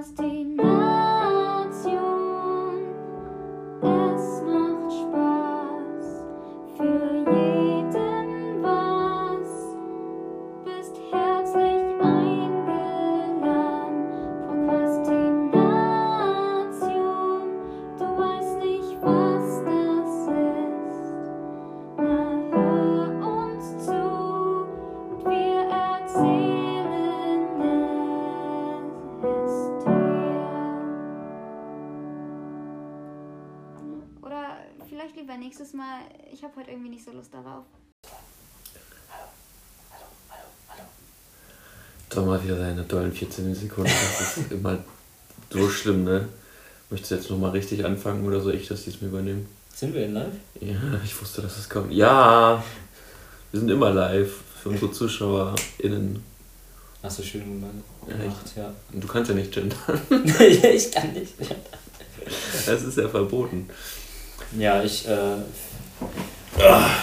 Prokrastination. Tollen 14 Sekunden. Das ist immer so schlimm, ne? Möchtest du jetzt nochmal richtig anfangen oder soll ich das diesmal übernehmen? Sind wir in live? Ja, ich wusste, dass es kommt. Ja! Wir sind immer live für unsere ZuschauerInnen. Hast du schön gemacht, Ja, ja. Du kannst ja nicht gendern. ich kann nicht. Das ist ja verboten. Ja, ich äh,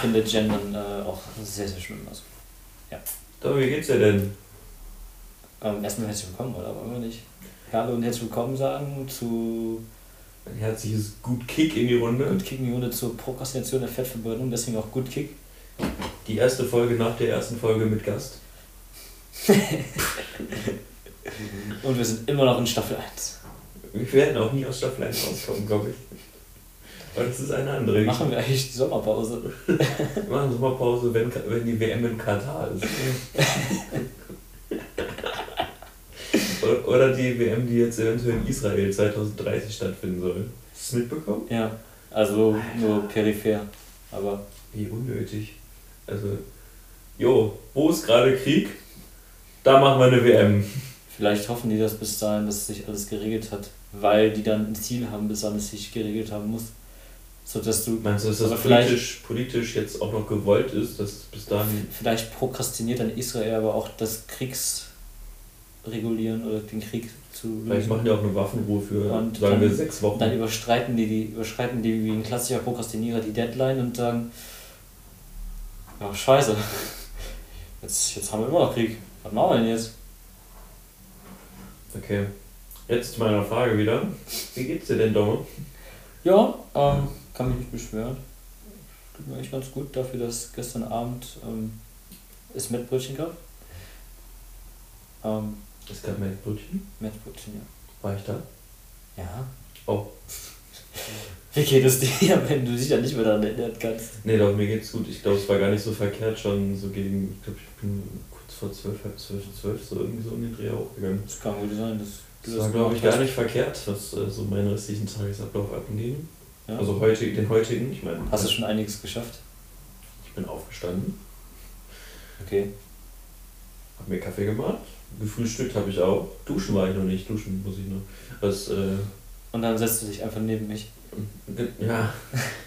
finde Gendern äh, auch sehr, sehr schlimm. Also, Doch, wie geht's dir denn? Ähm, erstmal herzlich willkommen, oder? Wollen wir nicht Hallo und herzlich willkommen sagen zu Ein herzliches Gut Kick in die Runde. Good Kick die Runde zur Prokrastination der Fettverbrennung, deswegen auch Good Kick. Die erste Folge nach der ersten Folge mit Gast. Und wir sind immer noch in Staffel 1. Wir werden auch nie aus Staffel 1 rauskommen, glaube ich. Weil das ist eine andere Machen wir eigentlich die Sommerpause? Wir machen Sommerpause, wenn, wenn die WM in Katar ist. Oder- die WM, die jetzt eventuell in Israel 2030 stattfinden soll. Hast du es mitbekommen? Ja, also nur peripher. Aber Wie unnötig. Also, jo, wo ist gerade Krieg? Da machen wir eine WM. vielleicht hoffen die das bis dahin, dass sich alles geregelt hat, weil die dann ein Ziel haben, bis wann es sich geregelt haben muss. So dass du Meinst du, dass das politisch, politisch jetzt auch noch gewollt ist, dass bis dahin. Vielleicht prokrastiniert dann Israel aber auch das Kriegsregulieren oder den Krieg zu Vielleicht machen die auch eine Waffenruhe für, Und sagen wir, sechs Wochen. Dann überschreiten die, die, überschreiten die wie ein klassischer Prokrastinierer die Deadline und sagen, ja scheiße, jetzt, jetzt haben wir immer noch Krieg. Was machen wir denn jetzt? Okay. Jetzt zu meiner Frage wieder. Wie geht's dir denn, Domme? Ja, ähm, kann mich nicht beschweren. Tut mir echt ganz gut dafür, dass gestern Abend ähm, es Mettbrötchen gab. Ähm, Es gab mein Brötchen. Mettbrötchen, ja. War ich da? Ja. Oh. Wie geht es dir, wenn du dich dann nicht mehr daran erinnern kannst? Nee, doch, mir geht's gut. Ich glaube, es war gar nicht so verkehrt schon so gegen, ich glaube, ich bin kurz vor zwölf, halb zwölf, zwölf, so irgendwie so um den Dreh hochgegangen. Das kann gut sein, dass du Das war, glaube ich, gar nicht verkehrt, was äh, so meinen restlichen Tagesablauf abging. Ja. Also heute, den heutigen, ich meine, Hast du schon einiges geschafft? ich bin aufgestanden, Okay. hab mir Kaffee gemacht, gefrühstückt habe ich auch. Duschen war ich noch nicht, duschen muss ich noch. Das, äh, Und dann setzt du dich einfach neben mich. ja,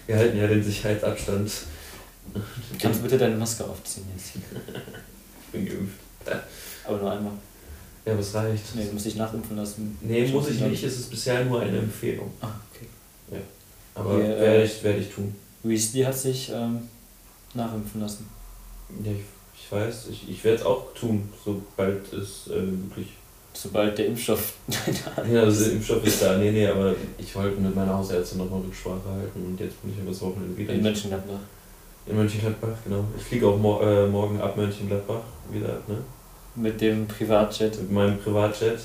wir halten ja den Sicherheitsabstand. Kannst du bitte deine Maske aufziehen jetzt? Ich bin geimpft. Aber nur einmal. Ja, was reicht? Nee, du musst dich nachimpfen lassen. Nee, muss ich nicht, es ist bisher nur eine Empfehlung. Ah, okay. Aber Wir, äh, werde ich, werde ich tun. Weasley hat sich ähm, nachimpfen lassen. Ja, ich, ich weiß, ich, ich werde es auch tun, sobald es äh, wirklich. Sobald der Impfstoff. Ja, also der Impfstoff ist da, nee, nee, aber ich wollte mit meiner Hausärztin nochmal Rücksprache halten und jetzt bin ich aber das Wochenende wieder in Mönchengladbach. in Mönchengladbach, genau. Ich fliege auch mor äh, morgen ab Mönchengladbach wieder, ne? Mit dem Privatjet. Mit meinem Privatjet.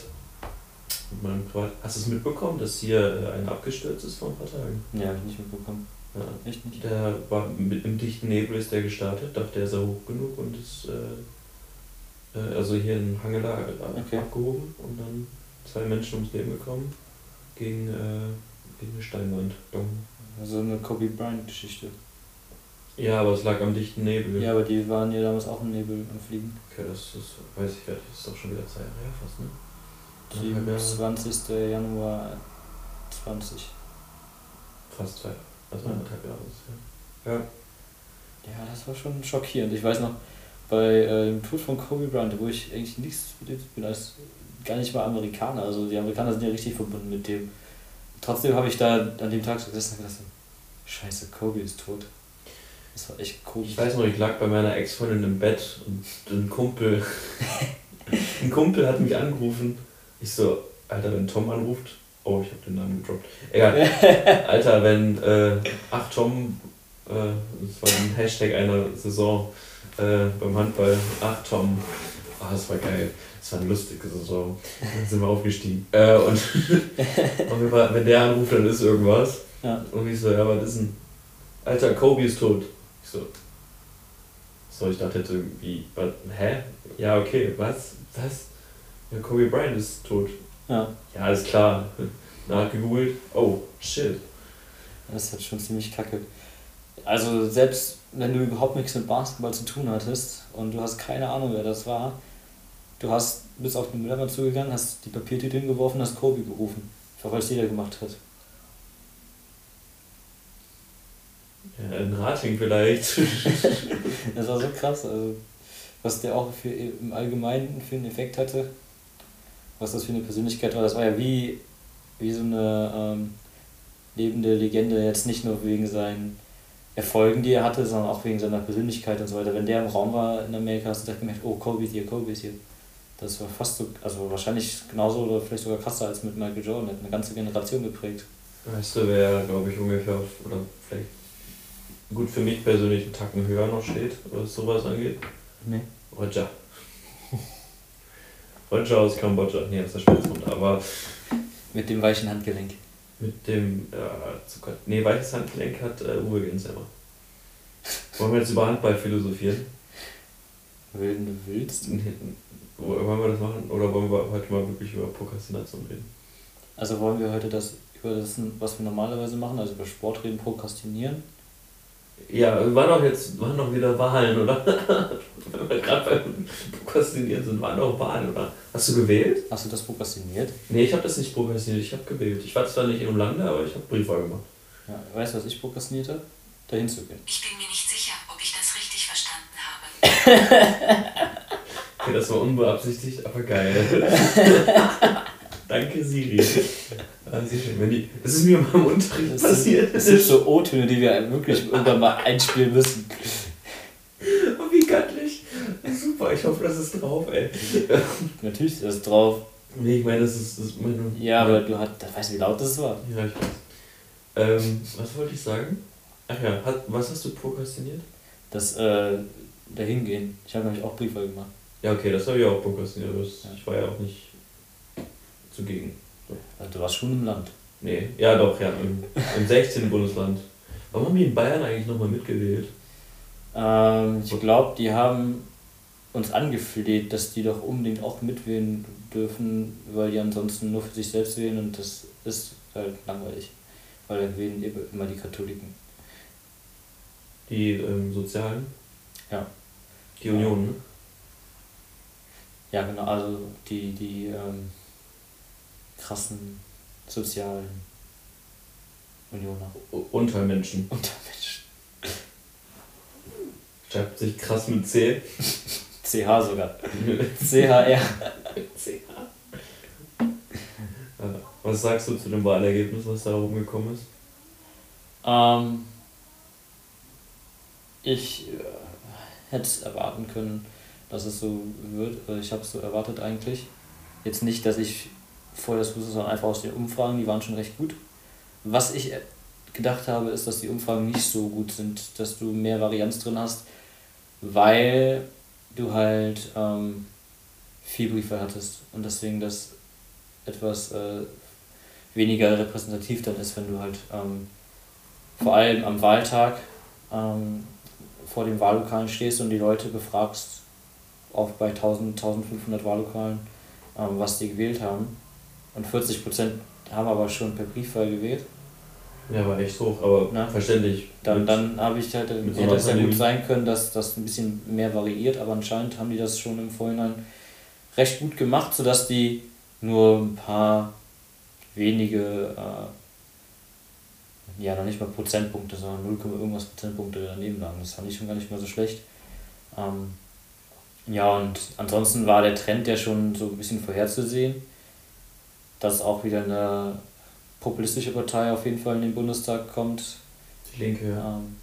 Mit meinem Privat Hast du es mitbekommen, dass hier äh, einer abgestürzt ist vor ein paar Tagen? Ja, hab ich nicht mitbekommen. Ja. Echt nicht? Der war mit im dichten Nebel ist der gestartet, dachte er sei hoch genug und ist äh, äh, also hier in Hangela äh, Okay. abgehoben und dann zwei Menschen ums Leben gekommen gegen, äh, gegen eine Steinwand. Also eine Kobe Bryant-Geschichte. Ja, aber es lag am dichten Nebel. Ja, aber die waren ja damals auch im Nebel am Fliegen. Okay, das ist, weiß ich gar nicht, das ist doch schon wieder zwei Jahre her fast, ne? Anderthalb Jahre. 27. Januar 20. Fast zwei, also Ja. anderthalb Jahre ist ja. Ja. Ja, das war schon schockierend. Ich weiß noch, bei äh, dem Tod von Kobe Bryant, wo ich eigentlich nichts mit dem bin, als gar nicht mal Amerikaner. Also die Amerikaner sind ja richtig verbunden mit dem. Trotzdem habe ich da an dem Tag so gesessen und gedacht, scheiße, Kobe ist tot. Das war echt komisch. Ich weiß noch, ich lag bei meiner Ex-Freundin im Bett und ein Kumpel, ein Kumpel hat mich angerufen. Ich so, Alter, wenn Tom anruft. Oh, ich habe den Namen gedroppt. Egal. Alter, wenn. Äh, ach, Tom. Äh, das war ein Hashtag einer Saison äh, beim Handball. Ach, Tom. Ah, das war geil. Das war eine lustige Saison. Dann sind wir aufgestiegen. Äh, und jeden Fall, wenn der anruft, dann ist irgendwas. Ja. Und ich so, ja, was ist denn? Alter, Kobe ist tot. Ich so. So, ich dachte jetzt irgendwie, was, hä? Ja, okay, was? Was? Ja, Kobe Bryant ist tot. Ja. Ja, alles klar. Nachgegoogelt. Oh, shit. Das ist halt schon ziemlich kacke. Also selbst wenn du überhaupt nichts mit Basketball zu tun hattest und du hast keine Ahnung, wer das war, du hast bis auf den Müllermann zugegangen, hast die Papiertüte hingeworfen, hast Kobe gerufen. Einfach weil es jeder gemacht hat. Ja, ein Rating vielleicht. Das war so krass, also was der auch für im Allgemeinen für einen Effekt hatte, was das für eine Persönlichkeit war, das war ja wie, wie so eine ähm, lebende Legende, jetzt nicht nur wegen seinen Erfolgen, die er hatte, sondern auch wegen seiner Persönlichkeit und so weiter. Wenn der im Raum war in Amerika, hast du direkt gemerkt, oh, Kobe ist hier, Kobe ist hier. Das war fast so, also wahrscheinlich genauso oder vielleicht sogar krasser als mit Michael Jordan, hat eine ganze Generation geprägt. Weißt du, wer, glaube ich, ungefähr auf, oder vielleicht gut für mich persönlich einen Tacken höher noch steht, was sowas angeht? Nee. Roger. Roger aus Kambodscha. Nee, das ist der Spitzhund, aber Mit dem weichen Handgelenk. mit dem, äh, Zucker. Nee, weiches Handgelenk hat äh, Uwe Gensheimer. Wollen wir jetzt über Handball philosophieren? Wenn du willst. Nee, Wollen wir das machen? Oder wollen wir heute mal wirklich über Prokrastination reden? Also wollen wir heute das über das, was wir normalerweise machen, also über Sport reden, prokrastinieren. Ja, waren doch jetzt, waren doch wieder Wahlen, oder? Wenn wir gerade beim Prokrastinieren sind, waren doch Wahlen, oder? Hast du gewählt? Hast du das prokrastiniert? Nee, ich habe das nicht prokrastiniert, ich habe gewählt. Ich war zwar nicht im Lande, aber ich habe Briefwahl gemacht. Ja, weißt du, was ich prokrastiniert habe? Dahin zu gehen. Ich bin mir nicht sicher, ob ich das richtig verstanden habe. Okay, das war unbeabsichtigt, aber geil. Danke, Siri. Ah, sehr schön. Wenn die, das ist mir mal im Unterricht Das passiert. sind, das sind so O-Töne, die wir wirklich irgendwann mal einspielen müssen. Oh, wie göttlich. Super, ich hoffe, das ist drauf, ey. Natürlich ist das drauf. Nee, ich meine, das ist, das ist meine. Ja, aber du hast, da weißt du, wie laut das war. Ja, ich weiß. Ähm, was wollte ich sagen? Ach ja, hat, was hast du prokrastiniert? Das, äh, dahin gehen. Ich habe nämlich auch Briefwahl gemacht. Ja, okay, das habe ich auch prokrastiniert. Das, Ja. Ich war ja auch nicht zugegen. Also, du warst schon im Land. Nee, ja doch, ja, im, im 16. Bundesland. Warum haben die in Bayern eigentlich nochmal mitgewählt? Ähm, ich glaube, die haben uns angefleht, dass die doch unbedingt auch mitwählen dürfen, weil die ansonsten nur für sich selbst wählen und das ist halt langweilig. Weil dann wählen eben immer die Katholiken. Die ähm, Sozialen? Ja. Die Union, ne? Ja, genau, also die, die ähm, krassen sozialen Unioner. Untermenschen. Untermenschen. Schreibt sich krass mit C. CH sogar. CHR. C. Was sagst du zu dem Wahlergebnis, was da rumgekommen ist? Ähm, ich äh, hätte es erwarten können, dass es so wird. Ich habe es so erwartet eigentlich. Jetzt nicht, dass ich vorher das wusste, sondern einfach aus den Umfragen, die waren schon recht gut. Was ich gedacht habe, ist, dass die Umfragen nicht so gut sind, dass du mehr Varianz drin hast, weil du halt ähm, viel Briefe hattest und deswegen das etwas äh, weniger repräsentativ dann ist, wenn du halt ähm, vor allem am Wahltag ähm, vor den Wahllokalen stehst und die Leute befragst, auch bei 1000, 1500 Wahllokalen, ähm, was die gewählt haben. Und 40% haben aber schon per Briefwahl gewählt. Ja, war echt hoch, aber Na? verständlich. Dann, Mit- dann habe ich halt, so hätte einer es ja gut sein können, dass das ein bisschen mehr variiert, aber anscheinend haben die das schon im Vorhinein recht gut gemacht, sodass die nur ein paar wenige, äh, ja, noch nicht mal Prozentpunkte, sondern 0, irgendwas Prozentpunkte daneben lagen. Das fand ich schon gar nicht mal so schlecht. Ähm, ja, und ansonsten war der Trend ja schon so ein bisschen vorherzusehen, dass auch wieder eine populistische Partei auf jeden Fall in den Bundestag kommt. Die Linke, ja. Ähm,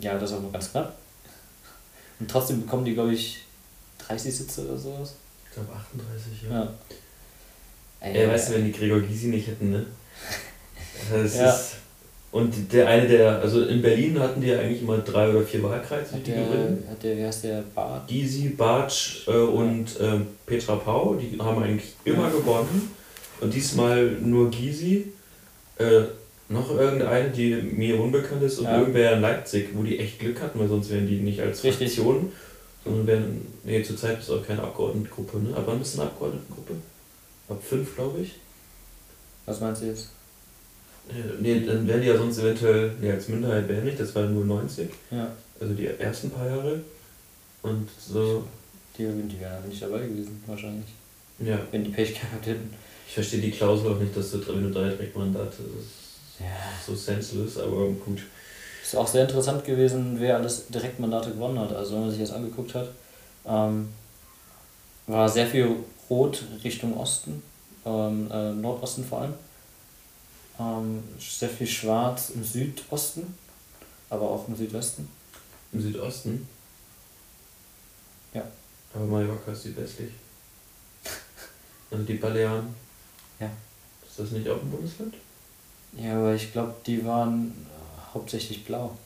ja, das ist aber ganz knapp. Und trotzdem bekommen die, glaube ich, 30 Sitze oder sowas. Ich glaube 38, ja. Ja. Ey, weißt du, wenn die Gregor Gysi nicht hätten, ne? Das Ja. ist. Und der eine, der, also in Berlin hatten die ja eigentlich immer drei oder vier Wahlkreise, die der, gewinnen. hat der, wie heißt der, Bart? Gysi, Bartsch äh, und ähm, Petra Pau, die haben eigentlich immer gewonnen. Und diesmal nur Gysi. Äh, noch irgendeine, die mir unbekannt ist, und Ja. irgendwer in Leipzig, wo die echt Glück hatten, weil sonst wären die nicht als Richtig. Fraktion, sondern wären, nee, zurzeit ist auch keine Abgeordnetengruppe, ne? Aber wann ist eine Abgeordnetengruppe? Ab fünf, glaube ich. Was meinst du jetzt? Äh, Nee, dann wären die ja sonst eventuell, nee, als Minderheit wäre nicht, das war nur 90, Ja, also die ersten paar Jahre. Und so, die, die wären nicht dabei gewesen, wahrscheinlich. ja, Wenn die Pech gehabt hätten. ich verstehe die Klausel auch nicht, dass du, wenn du drei Direktmandate, das ist Ja. so senseless, aber gut. Ist auch sehr interessant gewesen, wer alles Direktmandate gewonnen hat. Also wenn man sich das angeguckt hat, ähm, war sehr viel Rot Richtung Osten, ähm, äh, Nordosten vor allem. Ähm, sehr viel Schwarz im Südosten, aber auch im Südwesten. Im Südosten? Ja. Aber Mallorca ist südwestlich. Also die Balearen? Ja. Ist das nicht auch ein Bundesland? Ja, aber ich glaube, die waren äh, hauptsächlich blau.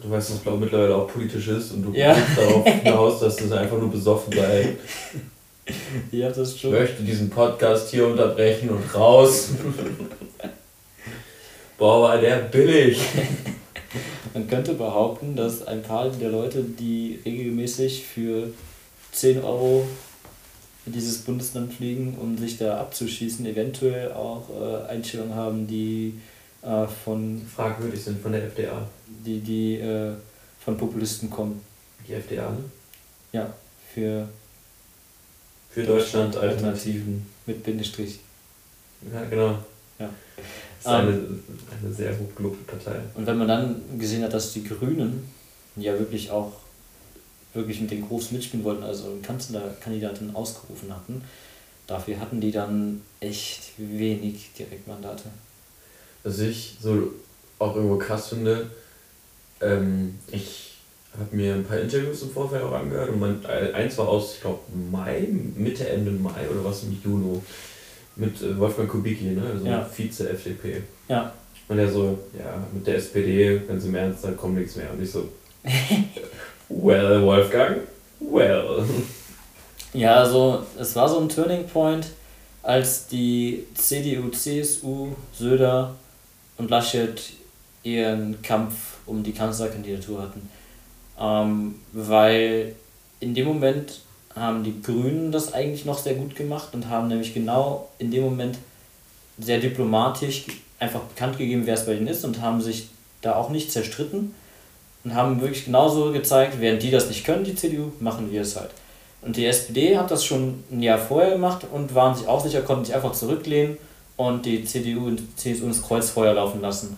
Du weißt, dass Blau mittlerweile auch politisch ist und du Ja. darauf hinaus, dass das einfach nur besoffen sei. Ja, das Ich möchte diesen Podcast hier unterbrechen und raus. Boah, war der billig. Man könnte behaupten, dass ein paar der Leute, die regelmäßig für 10 Euro in dieses Bundesland fliegen, um sich da abzuschießen, eventuell auch äh, Einstellungen haben, die äh, von Fragwürdig sind von der FDA. die, die äh, von Populisten kommen. Die FDA, ne? Ja, für Für Deutschland Alternativen. mit Bindestrich. Ja, genau. Ja. Das ist eine, eine sehr hochgelobte Partei. Und wenn man dann gesehen hat, dass die Grünen ja wirklich auch wirklich mit den Großen mitspielen wollten, also eine Kanzlerkandidatin ausgerufen hatten, dafür hatten die dann echt wenig Direktmandate. Was ich so auch irgendwo krass finde, ähm, ich habe mir ein paar Interviews im Vorfeld auch angehört und mein, eins war aus, ich glaube, Mai, Mitte, Ende Mai oder was im Juni, mit äh, Wolfgang Kubicki, ne? also Ja. Vize-FDP. Ja, Und er so, ja, mit der SPD, ganz im Ernst, da kommt nichts mehr. Und ich so, well, Wolfgang, well. ja, also es war so ein Turning Point, als die CDU, CSU, Söder und Laschet ihren Kampf um die Kanzlerkandidatur hatten. Ähm, weil in dem Moment haben die Grünen das eigentlich noch sehr gut gemacht und haben nämlich genau in dem Moment sehr diplomatisch einfach bekannt gegeben, wer es bei ihnen ist und haben sich da auch nicht zerstritten und haben wirklich genauso gezeigt, während die das nicht können, die CDU, machen wir es halt. Und die SPD hat das schon ein Jahr vorher gemacht und waren sich auch sicher, konnten sich einfach zurücklehnen und die CDU und CSU ins Kreuzfeuer laufen lassen.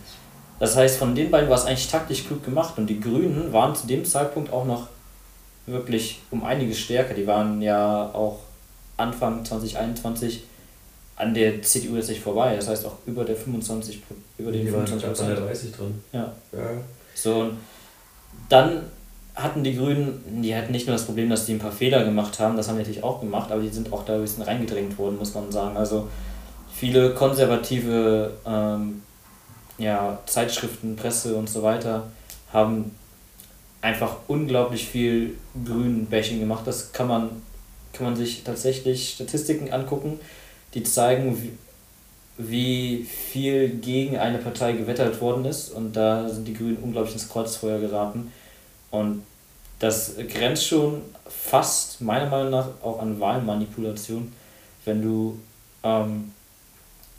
Das heißt, von den beiden war es eigentlich taktisch klug gemacht und die Grünen waren zu dem Zeitpunkt auch noch wirklich um einiges stärker. Die waren ja auch Anfang 2021 an der CDU jetzt nicht vorbei. Das heißt auch über der 25 Pro- über den Die waren 25 knapp an der Prozent. 30 drin. Ja. Ja. So, und dann hatten die Grünen, die hatten nicht nur das Problem, dass die ein paar Fehler gemacht haben, das haben die natürlich auch gemacht, aber die sind auch da ein bisschen reingedrängt worden, muss man sagen. Also viele konservative ähm, ja, Zeitschriften, Presse und so weiter haben einfach unglaublich viel grünen Bashing gemacht. Das kann man, kann man sich tatsächlich Statistiken angucken, die zeigen, wie, wie viel gegen eine Partei gewettert worden ist. Und da sind die Grünen unglaublich ins Kreuzfeuer geraten. Und das grenzt schon fast, meiner Meinung nach, auch an Wahlmanipulation, wenn du, ähm,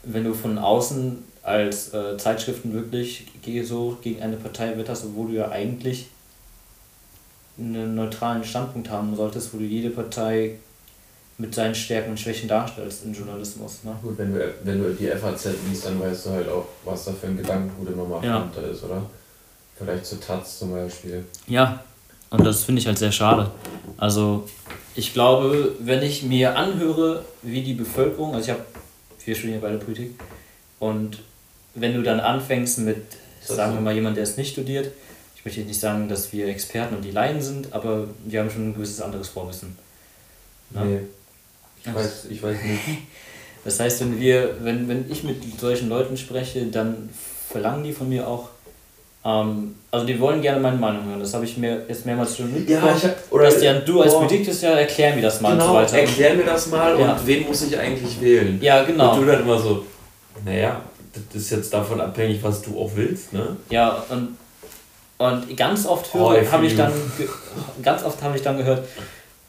wenn du von außen als äh, Zeitschriften wirklich so gegen eine Partei wetterst, obwohl du ja eigentlich einen neutralen Standpunkt haben solltest, wo du jede Partei mit seinen Stärken und Schwächen darstellst im Journalismus. Ne? Gut, wenn du, wenn du die FAZ liest, dann weißt du halt auch, was da für ein Gedankengut immer mal Ja. dahinter ist, oder? Vielleicht zu Taz zum Beispiel. Ja, und das finde ich halt sehr schade. Also ich glaube, wenn ich mir anhöre, wie die Bevölkerung, also ich habe, wir studieren ja beide Politik, und wenn du dann anfängst mit, das sagen wir mal, jemand, der es nicht studiert, ich möchte jetzt nicht sagen, dass wir Experten und die Laien sind, aber wir haben schon ein gewisses anderes Vorwissen. Ne? Nee. Ich weiß, ich weiß nicht. Das heißt, wenn wir, wenn, wenn ich mit solchen Leuten spreche, dann verlangen die von mir auch, ähm, also die wollen gerne meine Meinung hören. Das habe ich mir jetzt mehrmals schon mitbekommen. ich hab, oder Bastian, du als Benediktus ja, erklär mir das mal und so Genau, weiter. erklär mir das mal Ja. und wen muss ich eigentlich wählen? Ja, genau. Und du dann immer so, naja, das ist jetzt davon abhängig, was du auch willst, ne? Ja, und, und ganz oft Oh, höre, I habe ich dann ganz oft habe ich dann gehört,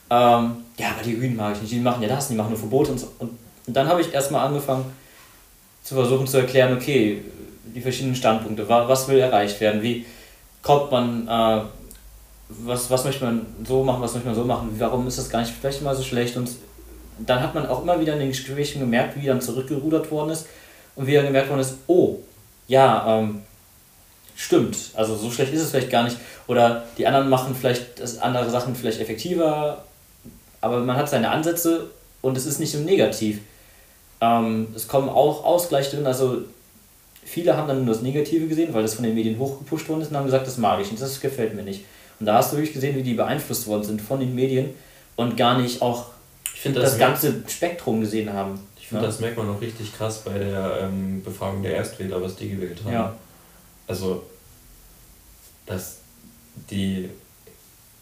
ähm, ja, aber die Grünen mag ich nicht, die machen ja das, die machen nur Verbote und so. Und, und dann habe ich erstmal angefangen zu versuchen zu erklären, okay, die verschiedenen Standpunkte, wa- was will erreicht werden, wie kommt man, äh, was, was möchte man so machen, was möchte man so machen, warum ist das gar nicht vielleicht mal so schlecht und dann hat man auch immer wieder in den Gesprächen gemerkt, wie dann zurückgerudert worden ist und wie dann gemerkt worden ist, oh, ja, ähm, stimmt, also so schlecht ist es vielleicht gar nicht. Oder die anderen machen vielleicht andere Sachen vielleicht effektiver, aber man hat seine Ansätze und es ist nicht so negativ. Ähm, es kommen auch Ausgleiche drin, also viele haben dann nur das Negative gesehen, weil das von den Medien hochgepusht worden ist und haben gesagt, das mag ich nicht, das gefällt mir nicht. Und da hast du wirklich gesehen, wie die beeinflusst worden sind von den Medien und gar nicht auch Ich finde das, das, ganze Spektrum gesehen haben. Ich find, das merkt man auch richtig krass bei der ähm, Befragung der Erstwähler, was die gewählt haben. Ja. Also, dass die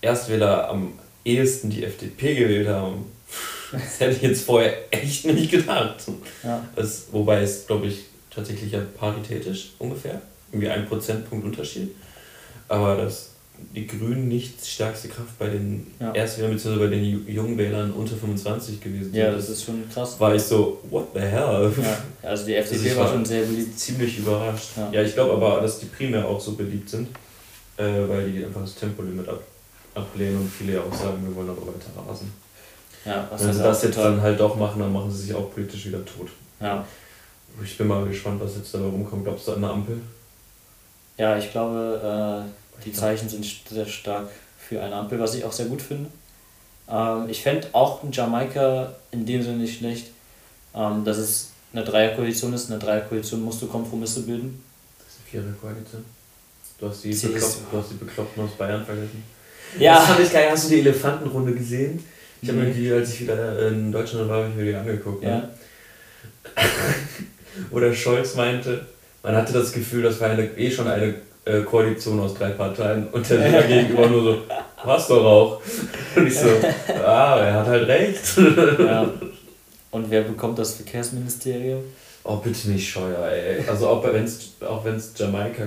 Erstwähler am ehesten die FDP gewählt haben, das hätte ich jetzt vorher echt nicht gedacht. Ja. Das, wobei es, glaube ich, tatsächlich ja paritätisch ungefähr. Irgendwie ein Prozentpunkt Unterschied. Aber dass die Grünen nicht die stärkste Kraft bei den Ja. Erstwählern bzw. bei den Ju- jungen Wählern unter 25 gewesen ja, sind. das ist schon krass. war ich so, what the hell? Ja, also die FDP war war- schon sehr beliebt. Ziemlich überrascht. Ja. Ja, ich glaube aber, dass die primär auch so beliebt sind, äh, weil die einfach das Tempolimit ab, ablehnen und viele ja auch sagen, wir wollen aber weiter rasen. Ja, was Wenn sie halt das jetzt dann halt doch machen, dann machen sie sich auch politisch wieder tot. Ja. Ich bin mal gespannt, was jetzt dabei rumkommt. Glaubst du an eine Ampel? Ja, ich glaube, äh, die Zeichen sind sehr stark für eine Ampel, was ich auch sehr gut finde. Ähm, ich fände auch in Jamaika in dem Sinne nicht schlecht, ähm, dass es eine Dreierkoalition ist. Eine Dreierkoalition musst du Kompromisse bilden. Das ist eine Viererkoalition. Du hast die. Bekloppten, du hast die Bekloppten aus Bayern vergessen. Das Ja, fand ich geil. Hast du die Elefantenrunde gesehen? Ich habe mir die, als ich wieder in Deutschland war, habe ich mir die angeguckt. Ne? ja. Wo der Scholz meinte, man hatte das Gefühl, das war eine, eh schon eine äh, Koalition aus drei Parteien und der Sieger gegenüber nur so, was doch auch. Und ich so, ah, er hat halt recht. ja. Und wer bekommt das Verkehrsministerium? Oh, bitte nicht Scheuer, ey. Also auch wenn es auch wenn's Jamaika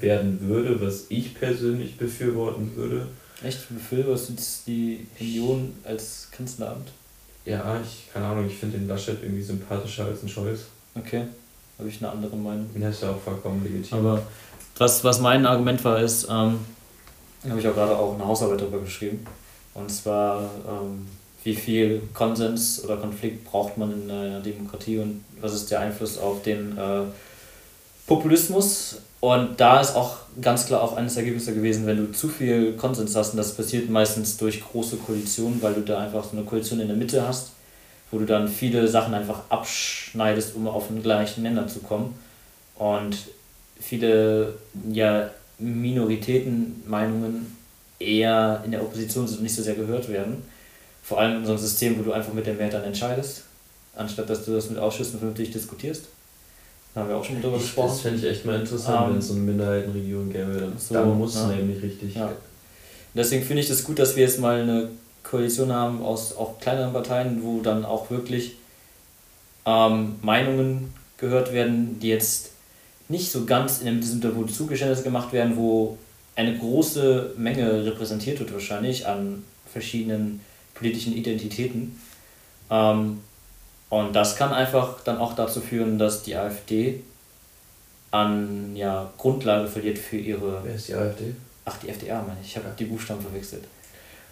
werden würde, was ich persönlich befürworten würde, Echt, befürwortest du jetzt die Union als Kanzleramt? ja, ich, keine Ahnung, ich finde den Laschet irgendwie sympathischer als ein Scholz. Okay, habe ich eine andere Meinung. Den ist ja auch vollkommen legitim. Aber was, was mein Argument war, ist, ähm, habe ich auch gerade auch eine Hausarbeit darüber geschrieben. Und zwar, ähm, wie viel Konsens oder Konflikt braucht man in einer Demokratie und was ist der Einfluss auf den äh, Populismus? Und da ist auch ganz klar auch eines Ergebnisse gewesen, wenn du zu viel Konsens hast, und das passiert meistens durch große Koalitionen, weil du da einfach so eine Koalition in der Mitte hast, wo du dann viele Sachen einfach abschneidest, um auf den gleichen Nenner zu kommen. Und viele ja, Minoritätenmeinungen eher in der Opposition sind und nicht so sehr gehört werden. Vor allem in so einem System, wo du einfach mit der Mehrheit dann entscheidest, anstatt dass du das mit Ausschüssen vernünftig diskutierst. Da haben wir auch schon drüber gesprochen. das fände ich echt mal interessant, Ähm, wenn es so eine Minderheitenregion gäbe. Dann, so, dann muss es ja. nämlich richtig. Ja. Deswegen finde ich das gut, dass wir jetzt mal eine Koalition haben aus auch kleineren Parteien, wo dann auch wirklich ähm, Meinungen gehört werden, die jetzt nicht so ganz in sind, wo Zugeständnisse gemacht werden, wo eine große Menge repräsentiert wird wahrscheinlich an verschiedenen politischen Identitäten. Ähm, und das kann einfach dann auch dazu führen, dass die AfD an ja, Grundlage verliert für ihre Wer ist die AfD? Ach, die FDA meine ich. Ich habe die Buchstaben verwechselt.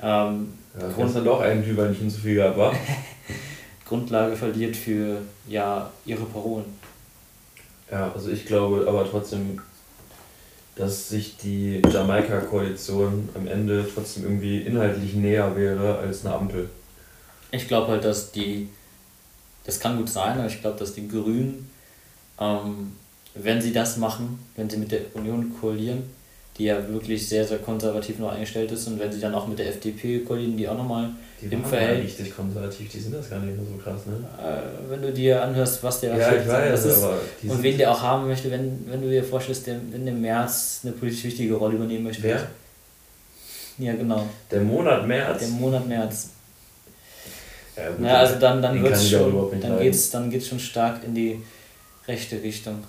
Ähm, Ja, Grund- gestern doch ein Glühweinchen zu viel gehabt, war. Grundlage verliert für ja, ihre Parolen. Ja, also ich glaube aber trotzdem, dass sich die Jamaika-Koalition am Ende trotzdem irgendwie inhaltlich näher wäre als eine Ampel. Ich glaube halt, dass die, das kann gut sein, aber ich glaube, dass die Grünen, ähm, wenn sie das machen, wenn sie mit der Union koalieren, die ja wirklich sehr, sehr konservativ noch eingestellt ist. Und wenn sie dann auch mit der FDP koalieren, die auch nochmal Die im Verhältnis. richtig konservativ, die sind das gar nicht mehr so krass, ne? Äh, wenn du dir anhörst, was der Ja, ich weiß, ist, aber die und sind- wen der auch haben möchte, wenn, wenn du dir vorstellst, der in dem März eine politisch wichtige Rolle übernehmen möchte. Wer? Ja, genau. Der Monat März. Der Monat März. ja, gut, Ja, also dann, dann den wird kann es ich auch schon, überhaupt nicht dann leiden. geht's, dann geht's schon stark in die rechte Richtung.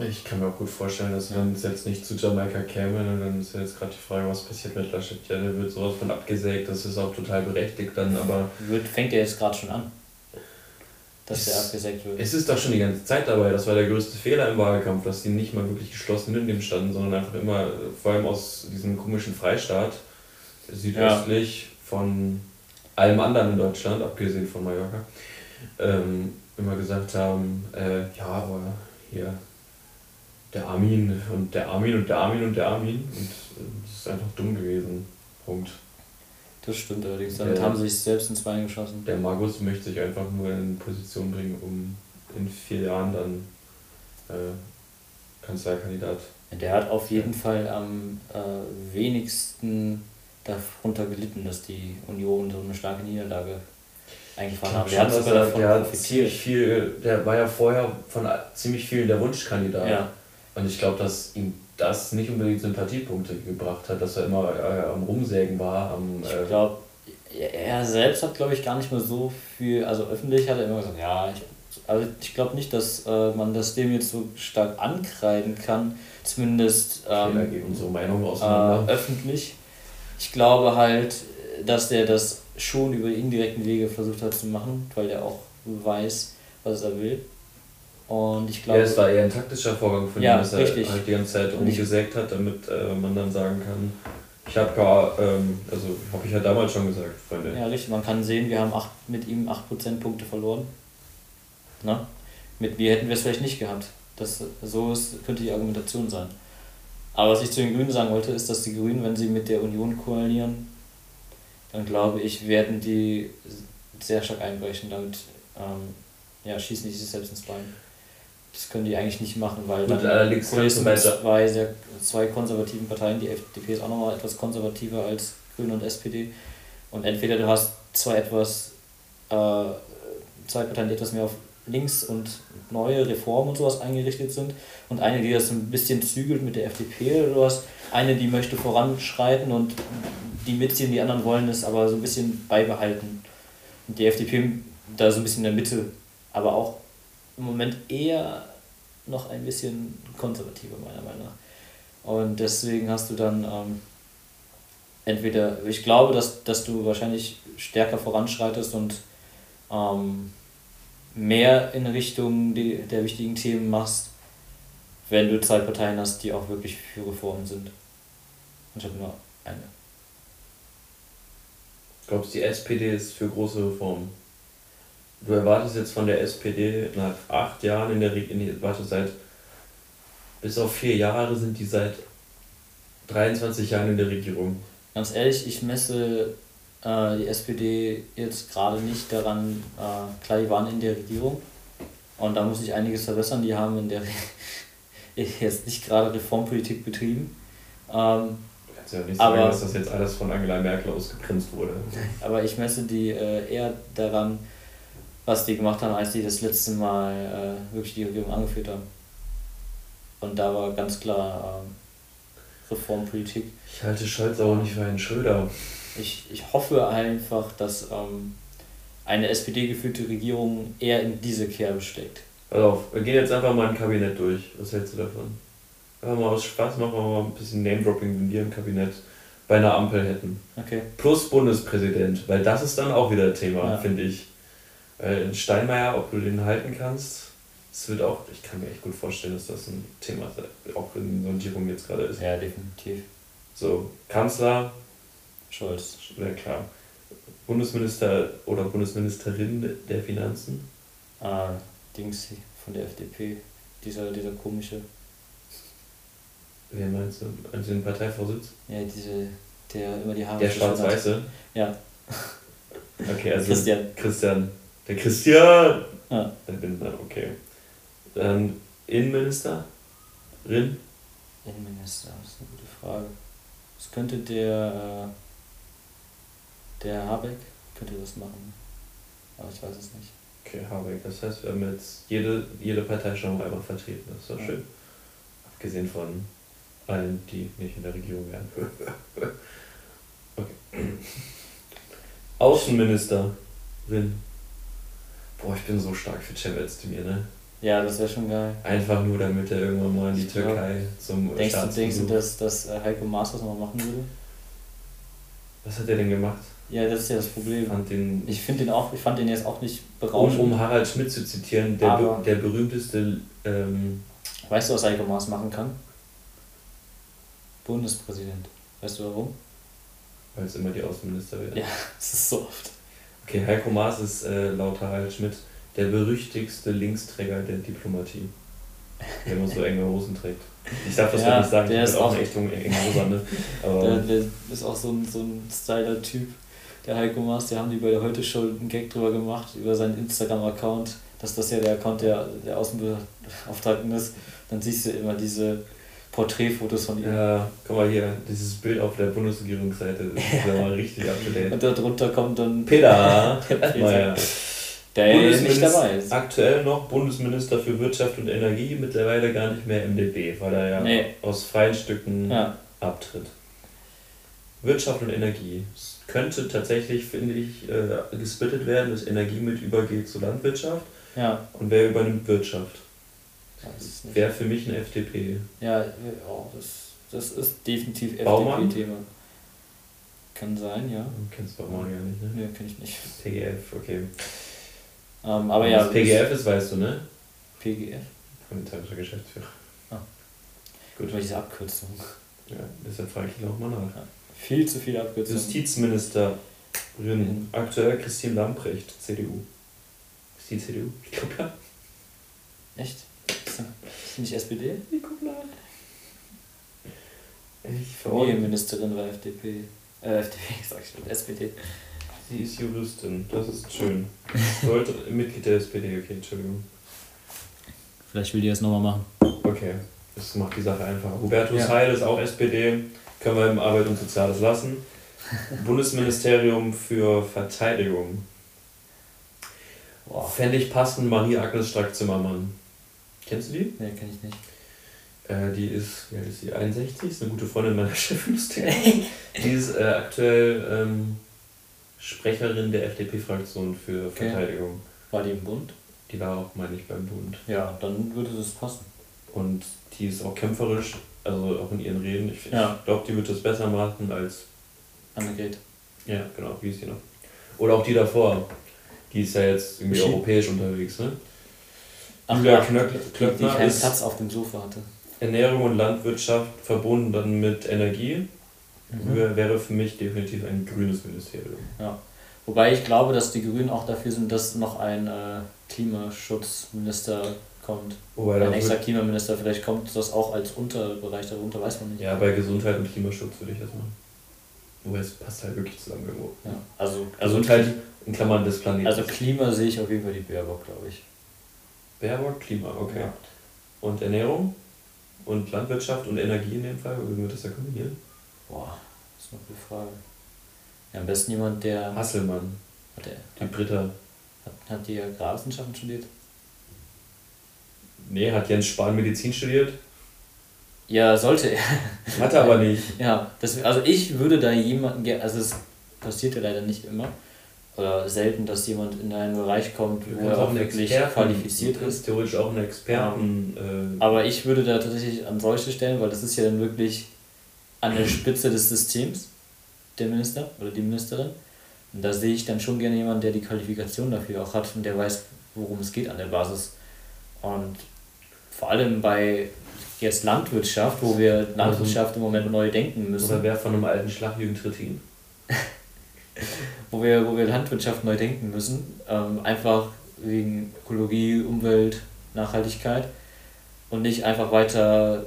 Ich kann mir auch gut vorstellen, dass wenn es jetzt nicht zu Jamaika käme, dann ist ja jetzt gerade die Frage, was passiert mit Laschet. Ja, der wird sowas von abgesägt, das ist auch total berechtigt dann, aber Wird, fängt ja jetzt gerade schon an, dass der Es- abgesägt wird. es ist doch schon die ganze Zeit dabei. Das war der größte Fehler im Wahlkampf, dass die nicht mal wirklich geschlossen in dem standen, sondern einfach immer, vor allem aus diesem komischen Freistaat, südöstlich von allem anderen in Deutschland, abgesehen von Mallorca, ähm, immer gesagt haben, äh, ja, aber hier der Armin und der Armin und der Armin und der Armin und das ist einfach dumm gewesen. Punkt. Das stimmt allerdings. Damit Ja. haben sie sich selbst ins Bein geschossen. Der Magus möchte sich einfach nur in Position bringen, um in vier Jahren dann äh, Kanzlerkandidat. Der hat auf jeden Fall am äh, wenigsten darunter gelitten, dass die Union so eine starke Niederlage eingefahren hat. Der hat sogar davon der profitiert. viel, der war ja vorher von ziemlich vielen der Wunschkandidat. Ja. Und ich glaube, dass ihm das nicht unbedingt Sympathiepunkte gebracht hat, dass er immer äh, am Rumsägen war. Am, Ich äh, glaube, er selbst hat, glaube ich, gar nicht mehr so viel, also öffentlich hat er immer gesagt, ja, ich, also ich glaube nicht, dass äh, man das dem jetzt so stark ankreiden kann, zumindest ähm, geht unsere Meinung äh, auseinander. öffentlich. Ich glaube halt, dass der das schon über indirekten Wege versucht hat zu machen, weil er auch weiß, was er will. Und ich glaube, ja, es war eher ein taktischer Vorgang von Ja, ihm, dass er richtig. halt die ganze Zeit umgesägt hat, damit äh, man dann sagen kann, ich habe gar, ähm, also habe ich ja damals schon gesagt, Freunde. Ja, richtig. Man kann sehen, wir haben acht, mit ihm 8 Prozentpunkte verloren. Na? Mit mir hätten wir es vielleicht nicht gehabt. Das, so ist, könnte die Argumentation sein. Aber was ich zu den Grünen sagen wollte, ist, dass die Grünen, wenn sie mit der Union koalieren, dann glaube ich, werden die sehr stark einbrechen. Damit ähm, ja, schießen die sich selbst ins Bein. Das können die eigentlich nicht machen, weil Gut, dann allerdings zwei, sehr, zwei konservativen Parteien. Die FDP ist auch nochmal etwas konservativer als Grüne und SPD. Und entweder du hast zwei etwas, äh, zwei Parteien, die etwas mehr auf links und neue Reformen und sowas eingerichtet sind und eine, die das ein bisschen zügelt mit der FDP oder du hast eine, die möchte voranschreiten und die mitziehen, die anderen wollen es aber so ein bisschen beibehalten. Und die FDP da so ein bisschen in der Mitte, aber auch im Moment eher noch ein bisschen konservativer meiner Meinung nach. Und deswegen hast du dann ähm, entweder, ich glaube, dass, dass du wahrscheinlich stärker voranschreitest und ähm, mehr in Richtung die, der wichtigen Themen machst, wenn du zwei Parteien hast, die auch wirklich für Reformen sind. Anstatt nur eine. Glaubst du, die SPD ist für große Reformen? Du erwartest jetzt von der SPD nach acht Jahren in der Regierung, warte, seit bis auf vier Jahre sind die seit 23 Jahren in der Regierung. Ganz ehrlich, ich messe äh, die SPD jetzt gerade nicht daran, äh, klar, die waren in der Regierung und da muss ich einiges verbessern. Die haben in der Re jetzt nicht gerade Reformpolitik betrieben. Ähm, Du kannst ja nicht Aber- sagen, dass das jetzt alles von Angela Merkel ausgegrenzt wurde. aber ich messe die äh, eher daran, was die gemacht haben, als die das letzte Mal äh, wirklich die Regierung angeführt haben. Und da war ganz klar ähm, Reformpolitik. Ich halte Scholz aber nicht für einen Schröder. Ich, ich hoffe einfach, dass ähm, eine SPD-geführte Regierung eher in diese Kerbe steckt. Pass auf, wir gehen jetzt einfach mal ein Kabinett durch. Was hältst du davon? Einfach mal aus Spaß machen wir mal ein bisschen Name-Dropping, wenn wir ein Kabinett bei einer Ampel hätten. Okay. Plus Bundespräsident, weil das ist dann auch wieder Thema, Ja. finde ich. Weil Steinmeier, ob du den halten kannst, es wird auch, ich kann mir echt gut vorstellen, dass das ein Thema auch in Sondierung jetzt gerade ist. Ja, definitiv. So, Kanzler, Scholz. ja klar. Bundesminister oder Bundesministerin der Finanzen. Ah, Dings von der FDP. Dieser, dieser komische, Wer meinst du? Also den Parteivorsitz? ja, diese, der immer die Haare Der. Schwarz-Weiße? Ja. Okay, also Christian. Christian. Der Christian! Ja. Der Lindner, okay. Dann Innenministerin? Innenminister, das ist eine gute Frage. Das könnte der, äh, der Habeck, könnte das machen. Aber ich weiß es nicht. Okay, Habeck. Das heißt, wir haben jetzt jede, jede Partei schon mal einmal vertreten. Das ist doch Ja. schön. Abgesehen von allen, die nicht in der Regierung wären. okay. Außenministerin. Boah, ich bin so stark für Özdemir, ne? Ja, das wäre schon geil. Einfach nur, damit er irgendwann mal in die Türkei zum Denkst du, denkst du, dass, dass äh, Heiko Maas das nochmal machen würde? Was hat er denn gemacht? Ja, das ist ja das Problem. fand den Ich finde den auch, ich fand den jetzt auch nicht Um, berauschend. um Harald Schmidt zu zitieren, der, be der berühmteste, ähm, Weißt du, was Heiko Maas machen kann? Bundespräsident. Weißt du warum? weil es immer die Außenminister werden. Ja, das ist so oft. Okay, Heiko Maas ist äh, laut Harald Schmidt der berüchtigste Linksträger der Diplomatie. Der immer so enge Hosen trägt. Ich darf das Ja, ja, nicht sagen, der ist auch echt enge Hose, ne? Aber Der, der ist auch so ein, so ein Styler-Typ. Der Heiko Maas, der haben die bei der Heute Show einen Gag drüber gemacht, über seinen Instagram-Account, dass das ja der Account der, der Außenbeauftragten ist. Dann siehst du immer diese Porträtfotos von ihm. ja, guck mal hier, dieses Bild auf der Bundesregierungsseite das ist ja mal richtig up to date. Und darunter kommt dann Peter. Meier. der nicht Bundesminister- dabei ist. Aktuell noch Bundesminister für Wirtschaft und Energie, mittlerweile gar nicht mehr MdB, weil er ja Nee. aus freien Stücken Ja, abtritt. Wirtschaft und Energie. Es könnte tatsächlich, finde ich, äh, gesplittet werden, dass Energie mit übergeht zur Landwirtschaft ja. und wer übernimmt Wirtschaft. Wäre für mich eine FDP. Ja, oh, das, das ist definitiv Baumann? FDP-Thema. Kann sein, ja. Kennst du auch mal gar nicht, ne? Nö, kenn ich nicht. PGF, okay. Ähm, aber ja, Was PGF ist, weißt du, ne? PGF. Parlamentarischer Geschäftsführer. Gut, weil diese Abkürzung. Ja, deshalb frage ich ihn auch mal nach. Viel zu viele Abkürzungen. Justizministerin, aktuell Christine Lamprecht, CDU. Ist die CDU? Ich glaube ja. Echt? Nicht SPD? Ich guck nach. Ich Familienministerin war FDP. Äh, FDP, sag ich schon, SPD. Sie ist Juristin, das ist schön. Sollte Mitglied der SPD, okay, Entschuldigung. Vielleicht will die das nochmal machen. Okay, das macht die Sache einfacher. Hubertus Ja. Heil ist auch SPD, können wir im Arbeit und Soziales lassen. Bundesministerium für Verteidigung. Boah. Fände ich passend Marie-Agnes Strack-Zimmermann. Kennst du die? Nee, kenn ich nicht. Äh, die ist, ja, ist die 61, ist eine gute Freundin meiner Chefin. lustig. die ist äh, aktuell ähm, Sprecherin der FDP-Fraktion für Okay. Verteidigung. War die im Bund? Die war auch, meine ich, beim Bund. Ja, dann würde das passen. Und die ist auch kämpferisch, also auch in ihren Reden. Ich, Ja. ich glaube, die wird das besser machen als. Annegret. Ja, genau, wie ist die noch? Oder auch die davor. Die ist ja jetzt irgendwie Uschi. europäisch unterwegs, ne? Julia ja, Knöck- die, Klöckner keinen ist- Platz auf dem Sofa hatte. Ernährung und Landwirtschaft verbunden dann mit Energie Mhm. wär- wäre für mich definitiv ein grünes Ministerium. Wobei ich glaube, dass die Grünen auch dafür sind, dass noch ein äh, Klimaschutzminister kommt. Wobei Ein extra Klimaminister, vielleicht kommt das auch als Unterbereich darunter, weiß man nicht. ja, bei Gesundheit und Klimaschutz würde ich das machen. Wobei es passt halt wirklich zusammen irgendwo. Ja, Also, also, Gesundheit in Klammern des Planeten. also Klima sehe ich auf jeden Fall die Baerbock, glaube ich. Baerbock, Klima, okay. Ja. Und Ernährung und Landwirtschaft und Energie in dem Fall, würden wir das da kombinieren? Boah, das ist noch eine Frage. Ja, am besten jemand, der. Hasselmann, Hat, der, die Britta. hat, hat die Agrarwissenschaften studiert? Nee, hat Jens Spahn Medizin studiert? Ja, sollte er. Hat er aber nicht. Ja, das, also ich würde da jemanden, also es passiert ja leider nicht immer oder selten, dass jemand in einen Bereich kommt, wo er auch wirklich Experten- qualifiziert ist. theoretisch auch einen Experten. Äh, Aber ich würde da tatsächlich an solche stellen, weil das ist ja dann wirklich an der Spitze des Systems, der Minister oder die Ministerin. Und da sehe ich dann schon gerne jemanden, der die Qualifikation dafür auch hat und der weiß, worum es geht an der Basis. Und vor allem bei jetzt Landwirtschaft, wo wir Landwirtschaft im Moment neu denken müssen. oder wer von einem alten Schlachtjügen Trittin? wo wir, wo wir Landwirtschaft neu denken müssen. Ähm, einfach wegen Ökologie, Umwelt, Nachhaltigkeit und nicht einfach weiter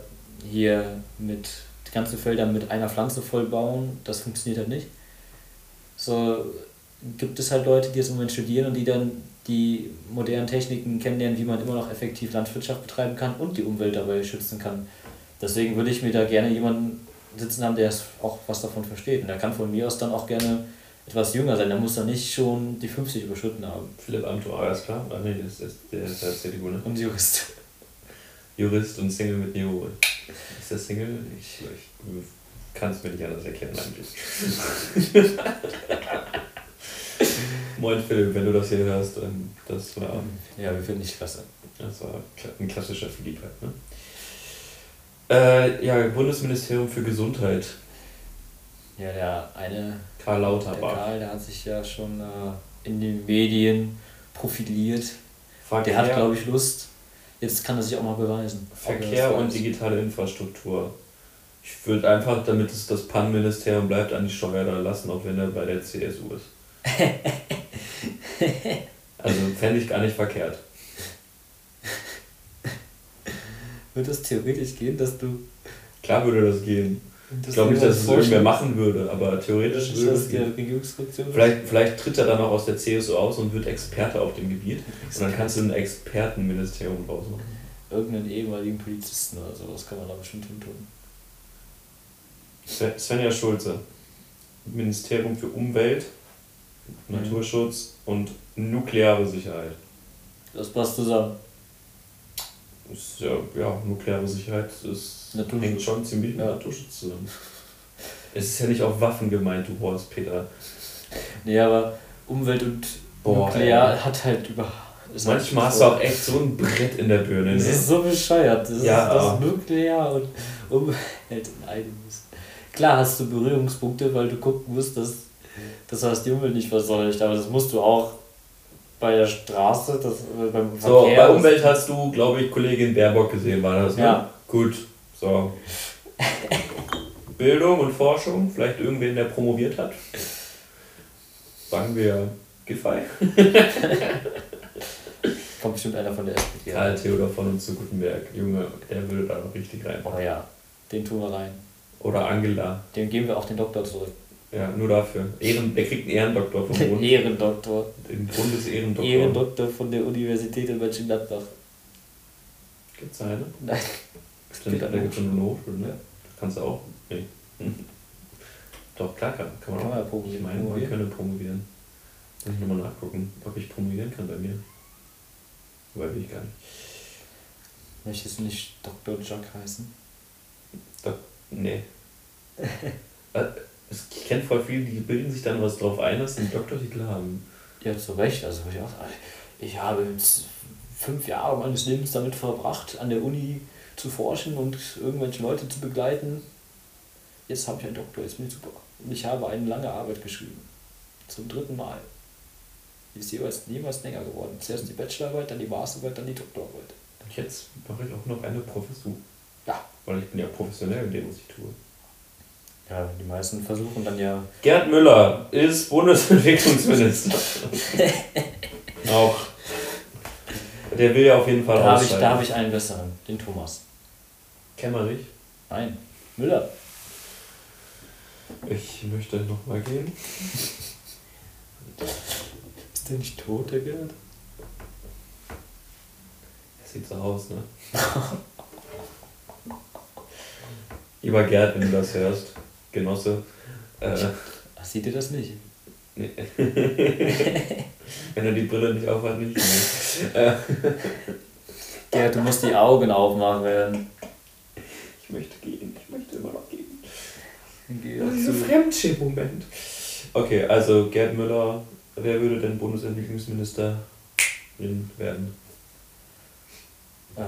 hier mit die ganzen Felder mit einer Pflanze vollbauen. Das funktioniert halt nicht. So gibt es halt Leute, die jetzt im Moment studieren und die dann die modernen Techniken kennenlernen, wie man immer noch effektiv Landwirtschaft betreiben kann und die Umwelt dabei schützen kann. Deswegen würde ich mir da gerne jemanden sitzen haben, der auch was davon versteht. Und der kann von mir aus dann auch gerne etwas jünger sein. Der muss dann nicht schon die 50 überschritten haben. Philipp Amthor, alles klar? Ah, nee, das ist der, ist der CDU, ne? Und Jurist. Jurist und Single mit Neo. Ist der Single? Ich, ich kann es mir nicht anders erklären eigentlich. Moin Philipp, wenn du das hier hörst, ähm, das war, Ja, wir finden dich klasse. das war ein klassischer Philipp halt, ne? Äh, ja, Bundesministerium für Gesundheit. Ja, der eine, Karl der Lauterbach. Karl, der hat sich ja schon äh, in den Medien profiliert. Der hat, glaube ich, Lust. Jetzt kann er sich auch mal beweisen. er Verkehr und digitale Infrastruktur. Ich würde einfach, damit es das PAN-Ministerium bleibt, an die Steuer da lassen, auch wenn er bei der CSU ist. Also fände ich gar nicht verkehrt. Wird das theoretisch gehen, dass du. Klar würde das gehen. Ich glaube nicht, dass es irgendwer machen würde, aber theoretisch würde es. Regierungsfraktion Vielleicht, vielleicht tritt er dann auch aus der CSU aus und wird Experte auf dem Gebiet. Und dann kannst du ein Expertenministerium draus machen. irgendeinen ehemaligen Polizisten oder sowas kann man da bestimmt hin tun. Sven- Svenja Schulze. Ministerium für Umwelt, Naturschutz und nukleare Sicherheit. Das passt zusammen. Ist ja, ja, nukleare Sicherheit ist, Naturschutz. hängt schon ziemlich mit Ja. Naturschutz zusammen. Es ist ja nicht auf Waffen gemeint, du Horst Peter. Nee, aber Umwelt und Boah, Nuklear ey. hat halt über. halt Manchmal hast du auch echt so ein Brett in der Birne. Das Ne? ist so bescheuert. Das Ja. ist das Nuklear und Umwelt in einem ist. Klar hast du Berührungspunkte, weil du gucken musst, dass, dass was die Umwelt nicht verseucht. Aber das musst du auch bei der Straße, das, beim So, Verkehr. bei Umwelt hast du, glaube ich, Kollegin Baerbock gesehen, war das, ne? Ja. Gut, so. Bildung und Forschung, vielleicht irgendwen, der promoviert hat. Sagen wir Giffey. Kommt bestimmt einer von der SPD. Karl Theodor von uns zu Gutenberg. Junge, der würde da noch richtig rein. Oh ja, den tun wir rein. Oder Angela. Dem geben wir auch den Doktor zurück. Ja, nur dafür. Ehren, der kriegt einen Ehrendoktor vom Bund. Ehrendoktor. Den Bundesehrendoktor. Ehrendoktor von der Universität in Mönchengladbach. Gibt's da eine? Nein. Stimmt, da gibt es eine Hochschule, ne? Ja. Kannst du auch? Nee. Doch, klar kann, kann man Kann auch. man ja promovieren. Ich meine, man könne promovieren. Muss ich nochmal nachgucken, ob ich promovieren kann bei mir. Weil will ich gar nicht. Möchtest du nicht Dr. Jack heißen? Nee. Äh, ich kenne voll viele, die bilden sich dann was drauf ein, dass sie einen Doktortitel haben. Ja, zu Recht. Also ich, auch, ich habe jetzt fünf Jahre meines Lebens damit verbracht, an der Uni zu forschen und irgendwelche Leute zu begleiten. Jetzt habe ich einen Doktor, ist mir super. Und ich habe eine lange Arbeit geschrieben. Zum dritten Mal. Die ist jeweils niemals länger geworden. Zuerst die Bachelorarbeit, dann die Masterarbeit, dann die Doktorarbeit. Und jetzt mache ich auch noch eine Professur. Ja. Weil ich bin ja professionell in dem, was ich tue. Ja, die meisten versuchen dann ja. Gerd Müller ist Bundesentwicklungsminister. auch. Der will ja auf jeden Fall Da habe ich, da habe ich einen besseren, den Thomas. Kämmerich. Nein, Müller. Ich möchte nochmal gehen. Ist der nicht tot, der Gerd? Sieht so aus, ne? Lieber Gerd, wenn du das hörst, Genosse. Äh, Ach, sieht ihr das nicht? nee. wenn er die Brille nicht aufhat, nicht. Gerd, du musst die Augen aufmachen möchte gehen, ich möchte immer noch gehen. Geh Das ist ein Fremdschämen-Moment. Okay, also Gerd Müller, wer würde denn Bundesentwicklungsministerin werden? Äh,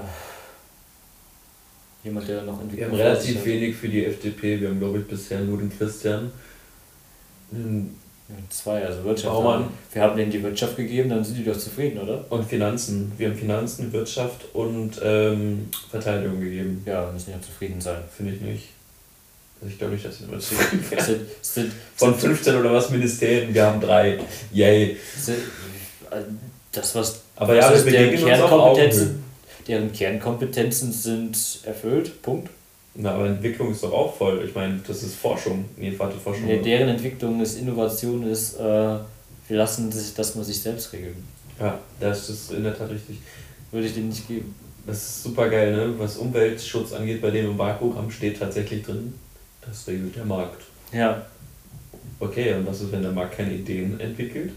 Jemand, der noch Wir entwickelt. haben relativ wenig für die FDP, wir haben glaube ich bisher nur den Christian. Den Zwei, also Wirtschaft. Baumann. Wir haben denen die Wirtschaft gegeben, dann sind die doch zufrieden, oder? Und Finanzen. Wir haben Finanzen, Wirtschaft und ähm, Verteidigung gegeben. Ja, müssen ja zufrieden sein. Finde ich nicht. Also ich glaube nicht, dass wir werden. sind, Von 15 oder was Ministerien, wir haben drei. Yay. sind, das, was Aber ja, was wir deren Kernkompetenzen, deren Kernkompetenzen sind erfüllt, Punkt. Na, aber Entwicklung ist doch auch voll. Ich meine, das ist Forschung. Nee, warte, Forschung. Nee, deren Entwicklung ist Innovation, ist, äh, wir lassen sich, dass man sich selbst regeln. Ja, das ist in der Tat richtig. Würde ich denen nicht geben. das ist super geil, ne? Was Umweltschutz angeht, bei dem im Wahlprogramm steht tatsächlich drin, das regelt der Markt. Ja. Okay, und was ist, wenn der Markt keine Ideen entwickelt?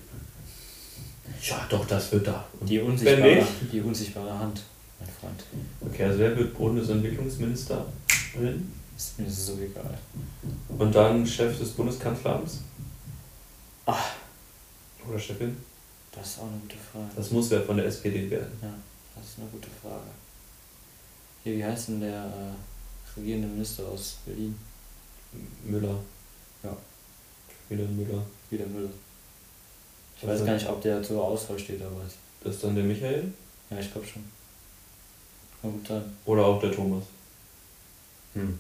Ja, doch, das wird da. Und Die wenn unsichtbare, nicht? die unsichtbare Hand, mein Freund. Okay, also wer wird Bundesentwicklungsministerin? Ist mir so egal. Und dann Chef des Bundeskanzleramts? Ah. Oder Chefin? Das ist auch eine gute Frage. Das muss wer von der SPD werden. Ja, das ist eine gute Frage. Hier, wie heißt denn der äh, regierende Minister aus Berlin? Müller. Ja. Wieder Müller. Wieder Müller. Ich Also- weiß gar nicht, ob der zur Auswahl steht, aber Das ist dann der Michael? ja, ich glaube schon. Kann gut sein. Oder auch der Thomas? Hm.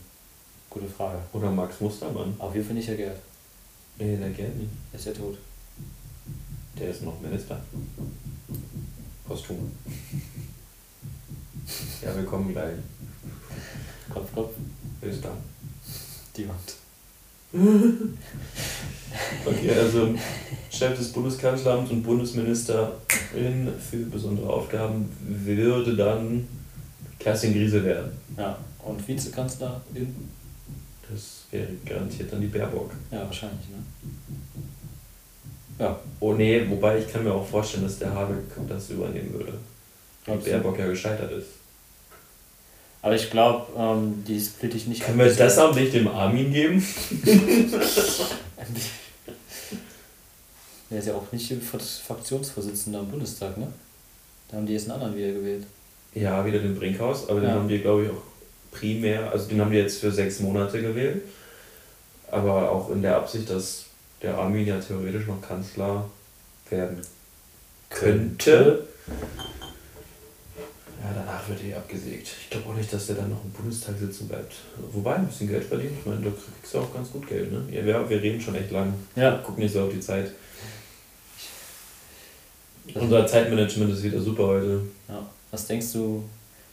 Gute Frage. Oder Max Mustermann? Auf jeden Fall nicht der Gerd. Nee, der geht nicht. Ist ja tot. Der ist noch Minister. Posthum. Ja, wir kommen gleich. Kopf, Kopf, Bis dann. die Wand. Okay, also Chef des Bundeskanzleramts und Bundesministerin für besondere Aufgaben würde dann Kerstin Griese werden. Ja, und Vizekanzlerin? Das wäre garantiert dann die Baerbock. Ja, wahrscheinlich, ne? Ja, Oh nee, wobei ich kann mir auch vorstellen, dass der Habeck das übernehmen würde. Weil? Baerbock ja gescheitert ist. aber ich glaube, ähm, die split ich nicht. Können wir das Amt nicht dem Armin geben? Der ist ja auch nicht Fraktionsvorsitzender im Bundestag, ne? Da haben die jetzt einen anderen wieder gewählt. Ja, wieder den Brinkhaus, aber den Ja. haben wir, glaube ich, auch primär, also den haben wir jetzt für sechs Monate gewählt. Aber auch in der Absicht, dass der Armin ja theoretisch noch Kanzler werden könnte. Ja, danach wird er eh abgesägt. Ich glaube auch nicht, dass der dann noch im Bundestag sitzen bleibt. Wobei, ein bisschen Geld verdienen, ich meine, da kriegst du auch ganz gut Geld, ne? Ja, wir, wir reden schon echt lang. Ja. Guck nicht so auf die Zeit. Unser Zeitmanagement ist wieder super heute. ja. Was denkst du,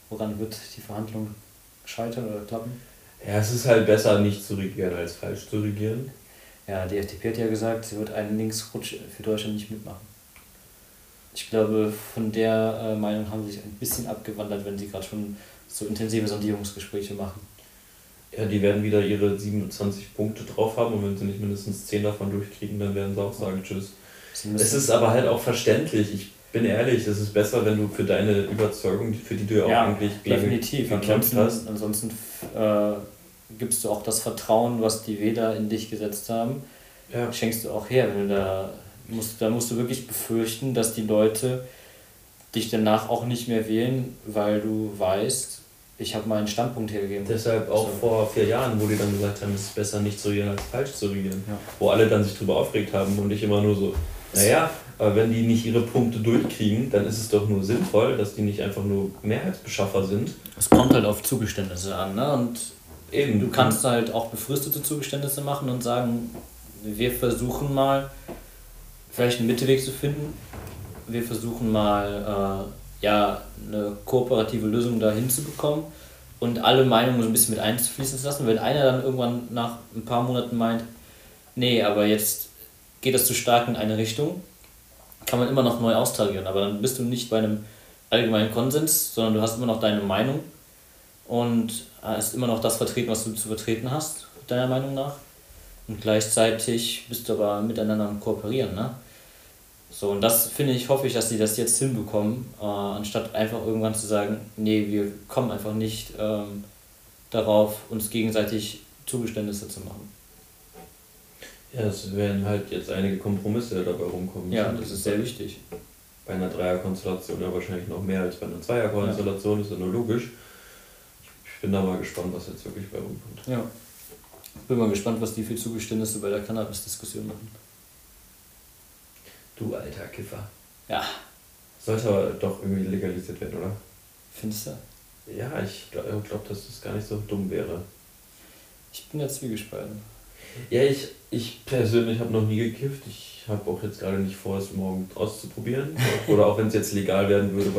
woran wird die Verhandlung scheitern oder klappen? Ja, es ist halt besser, nicht zu regieren, als falsch zu regieren. Ja, die FDP hat ja gesagt, sie wird einen Linksrutsch für Deutschland nicht mitmachen. Ich glaube, von der äh, Meinung haben sie sich ein bisschen abgewandert, wenn sie gerade schon so intensive Sondierungsgespräche machen. Ja, die werden wieder ihre 27 Punkte drauf haben und wenn sie nicht mindestens 10 davon durchkriegen, dann werden sie auch sagen Tschüss. Es ist aber halt auch verständlich. Ich bin ehrlich, es ist besser, wenn du für deine Überzeugung, für die du ja auch ja, eigentlich definitiv. gekämpft Ansonsten, hast. ansonsten äh, gibst du auch das Vertrauen, was die Wähler in dich gesetzt haben, Ja. schenkst du auch her. Wenn du da musst, da musst du wirklich befürchten, dass die Leute dich danach auch nicht mehr wählen, weil du weißt, ich habe meinen Standpunkt hergegeben. Deshalb auch So. vor vier Jahren, wo die dann gesagt haben, es ist besser nicht zu regieren als falsch zu regieren. Ja. Wo alle dann sich drüber aufgeregt haben und ich immer nur so, naja, aber wenn die nicht ihre Punkte durchkriegen, dann ist es doch nur sinnvoll, dass die nicht einfach nur Mehrheitsbeschaffer sind. Es kommt halt auf Zugeständnisse an, ne? Und Eben, du kannst halt auch befristete Zugeständnisse machen und sagen, wir versuchen mal vielleicht einen Mittelweg zu finden. Wir versuchen mal äh, ja eine kooperative Lösung da hinzubekommen und alle Meinungen so ein bisschen mit einfließen zu lassen. Wenn einer dann irgendwann nach ein paar Monaten meint, nee, aber jetzt geht das zu stark in eine Richtung, kann man immer noch neu austarieren, aber dann bist du nicht bei einem allgemeinen Konsens, sondern du hast immer noch deine Meinung und hast immer noch das vertreten, was du zu vertreten hast, deiner Meinung nach. Und gleichzeitig bist du aber miteinander am Kooperieren, ne? So, und das finde ich, hoffe ich, dass sie das jetzt hinbekommen, äh, anstatt einfach irgendwann zu sagen, nee, wir kommen einfach nicht ähm, darauf, uns gegenseitig Zugeständnisse zu machen. Ja, es werden halt jetzt einige Kompromisse dabei rumkommen. Ja, das ist sehr wichtig. Bei einer Dreierkonstellation ja wahrscheinlich noch mehr als bei einer Zweierkonstellation, ist ja nur logisch. Ich, ich bin da mal gespannt, was jetzt wirklich bei rumkommt. Ja. Bin mal gespannt, was die für Zugeständnisse bei der Cannabis-Diskussion machen. Du alter Kiffer. Ja, Sollte aber doch irgendwie legalisiert werden, oder? findest du? Ja, ich glaube, glaub, dass das gar nicht so dumm wäre. Ich bin ja zwiegespalten. Ja, ich, ich persönlich habe noch nie gekifft. Ich habe auch jetzt gerade nicht vor, es morgen auszuprobieren. Oder auch wenn es jetzt legal werden würde,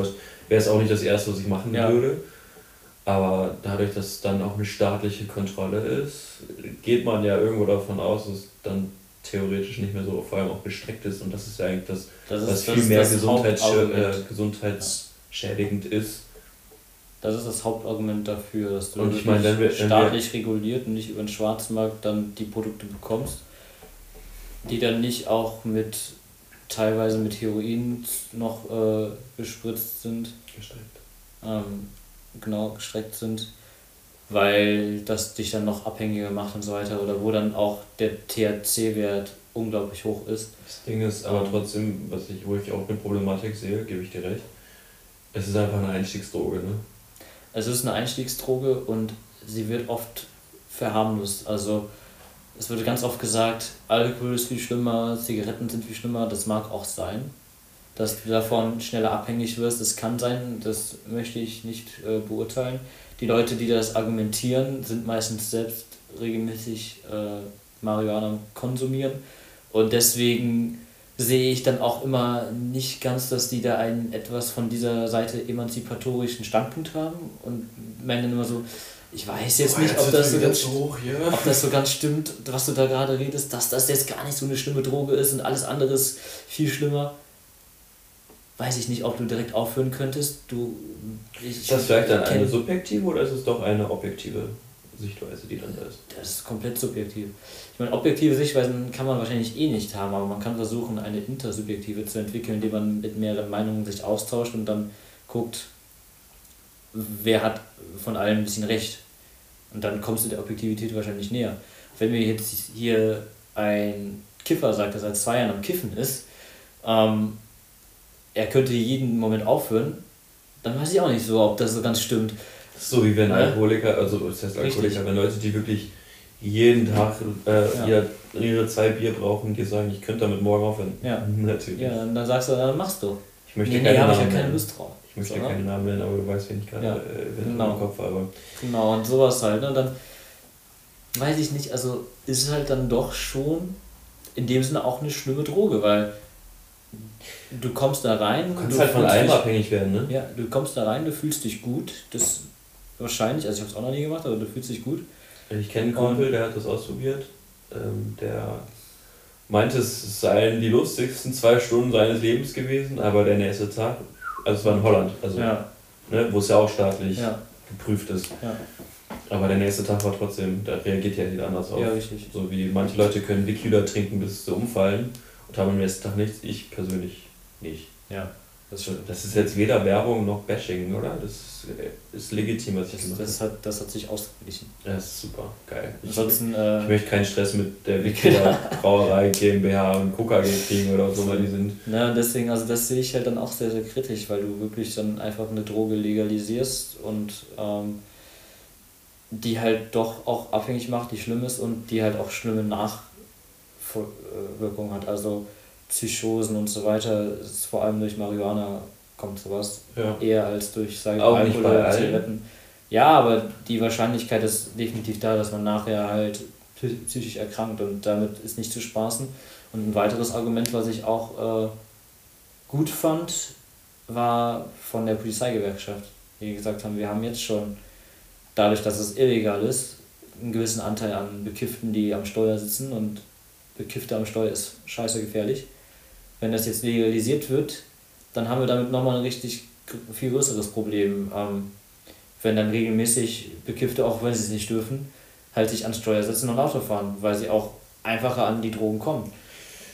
wäre es auch nicht das Erste, was ich machen Ja. würde. Aber dadurch, dass es dann auch eine staatliche Kontrolle ist, geht man ja irgendwo davon aus, dass es dann theoretisch nicht mehr so vor allem auch gestreckt ist. Und das ist ja eigentlich das, Das was ist- das viel ist mehr das gesundheits äh, gesundheitsschädigend ist. Das ist das Hauptargument dafür, dass du Und ich meine, wenn wir- wenn wir- staatlich reguliert und nicht über den Schwarzmarkt dann die Produkte bekommst, die dann nicht auch mit teilweise mit Heroin noch äh, bespritzt sind, Gestreckt. ähm, genau gestreckt sind, weil das dich dann noch abhängiger macht und so weiter oder wo dann auch der THC-Wert unglaublich hoch ist. Das Ding ist aber Ähm. trotzdem, was ich, wo ich auch eine Problematik sehe, gebe ich dir recht. Es ist einfach eine Einstiegsdroge, ne? Es ist eine Einstiegsdroge und sie wird oft verharmlost. Also es wird ganz oft gesagt, Alkohol ist viel schlimmer, Zigaretten sind viel schlimmer. Das mag auch sein, dass du davon schneller abhängig wirst. Das kann sein, das möchte ich nicht äh, beurteilen. Die Leute, die das argumentieren, sind meistens selbst regelmäßig äh, Marihuana konsumieren und deswegen sehe ich dann auch immer nicht ganz, dass die da einen etwas von dieser Seite emanzipatorischen Standpunkt haben und meinen dann immer so, ich weiß jetzt nicht, ob das, so ganz, hoch hier. ob das so ganz stimmt, was du da gerade redest, dass das jetzt gar nicht so eine schlimme Droge ist und alles andere ist viel schlimmer. Weiß ich nicht, ob du direkt aufhören könntest. Du, ich, Ist das vielleicht dann eine subjektive oder ist es doch eine objektive Sichtweise, die dann da ist? Das ist komplett subjektiv. Ich meine, objektive Sichtweisen kann man wahrscheinlich eh nicht haben, aber man kann versuchen, eine intersubjektive zu entwickeln, indem man mit mehreren Meinungen sich austauscht und dann guckt, wer hat von allen ein bisschen recht. Und dann kommst du der Objektivität wahrscheinlich näher. Wenn mir jetzt hier ein Kiffer sagt, der seit zwei Jahren am Kiffen ist, ähm, er könnte jeden Moment aufhören, dann weiß ich auch nicht so, ob das so ganz stimmt. So wie wenn. Alkoholiker, also das heißt Alkoholiker, Richtig. wenn Leute, die wirklich jeden Tag äh, Ja. ihre, zwei Bier brauchen, die sagen, ich könnte damit morgen aufhören. Ja. Natürlich. Ja, dann, dann sagst du, dann machst du. Ich möchte nee, nee, habe ich ja Namen keine nennen. Lust drauf. Ich möchte So, ne? keine Namen nennen, aber du weißt, wen ich gerade Ja, äh, genau. im Kopf habe. Genau, und sowas halt. Ne? Dann weiß ich nicht, also ist es halt dann doch schon in dem Sinne auch eine schlimme Droge, weil du kommst da rein. Du kannst du halt von allem abhängig werden, ne? Ja, du kommst da rein, du fühlst dich gut. Das wahrscheinlich, also ich habe es auch noch nie gemacht, aber du fühlst dich gut. Ich kenne einen Kumpel, der hat das ausprobiert. Ähm, der meinte, es seien die lustigsten zwei Stunden seines Lebens gewesen, aber der nächste Tag, also es war in Holland, also Ja, ne, wo es ja auch staatlich ja, geprüft ist. ja, Aber der nächste Tag war trotzdem, da reagiert ja jeder anders auf. ja, richtig. So wie manche Leute können Liquida trinken, bis sie umfallen und haben am nächsten Tag nichts. Ich persönlich nicht. Ja, das stimmt. Das ist jetzt weder Werbung noch Bashing, oder? Das ist, ist legitim, was ich Das, gemacht das, hat, das hat sich ausgeglichen. Das ist super, geil. Ich, Ansonsten, ich äh, möchte keinen Stress mit der Liquida Brauerei GmbH und Coca kriegen oder so, weil die sind. Na, deswegen, also das sehe ich halt dann auch sehr, sehr kritisch, weil du wirklich dann einfach eine Droge legalisierst und ähm, die halt doch auch abhängig macht, die schlimm ist und die halt auch schlimme Nachwirkungen hat. Also Psychosen und so weiter, ist vor allem durch Marihuana kommt sowas Ja. eher als durch, sage ich mal, Alkohol oder. Zigaretten. Ja, aber die Wahrscheinlichkeit ist definitiv da, dass man nachher halt psy- psychisch erkrankt und damit ist nicht zu spaßen. Und ein weiteres Argument, was ich auch äh, gut fand, war von der Polizeigewerkschaft, die gesagt haben, wir haben jetzt schon, dadurch, dass es illegal ist, einen gewissen Anteil an Bekifften, die am Steuer sitzen und Bekiffte am Steuer ist scheiße gefährlich. Wenn das jetzt legalisiert wird, dann haben wir damit nochmal ein richtig viel größeres Problem. Ähm, wenn dann regelmäßig Bekiffte, auch wenn sie es nicht dürfen, halt sich ans Steuer setzen und Auto fahren, weil sie auch einfacher an die Drogen kommen.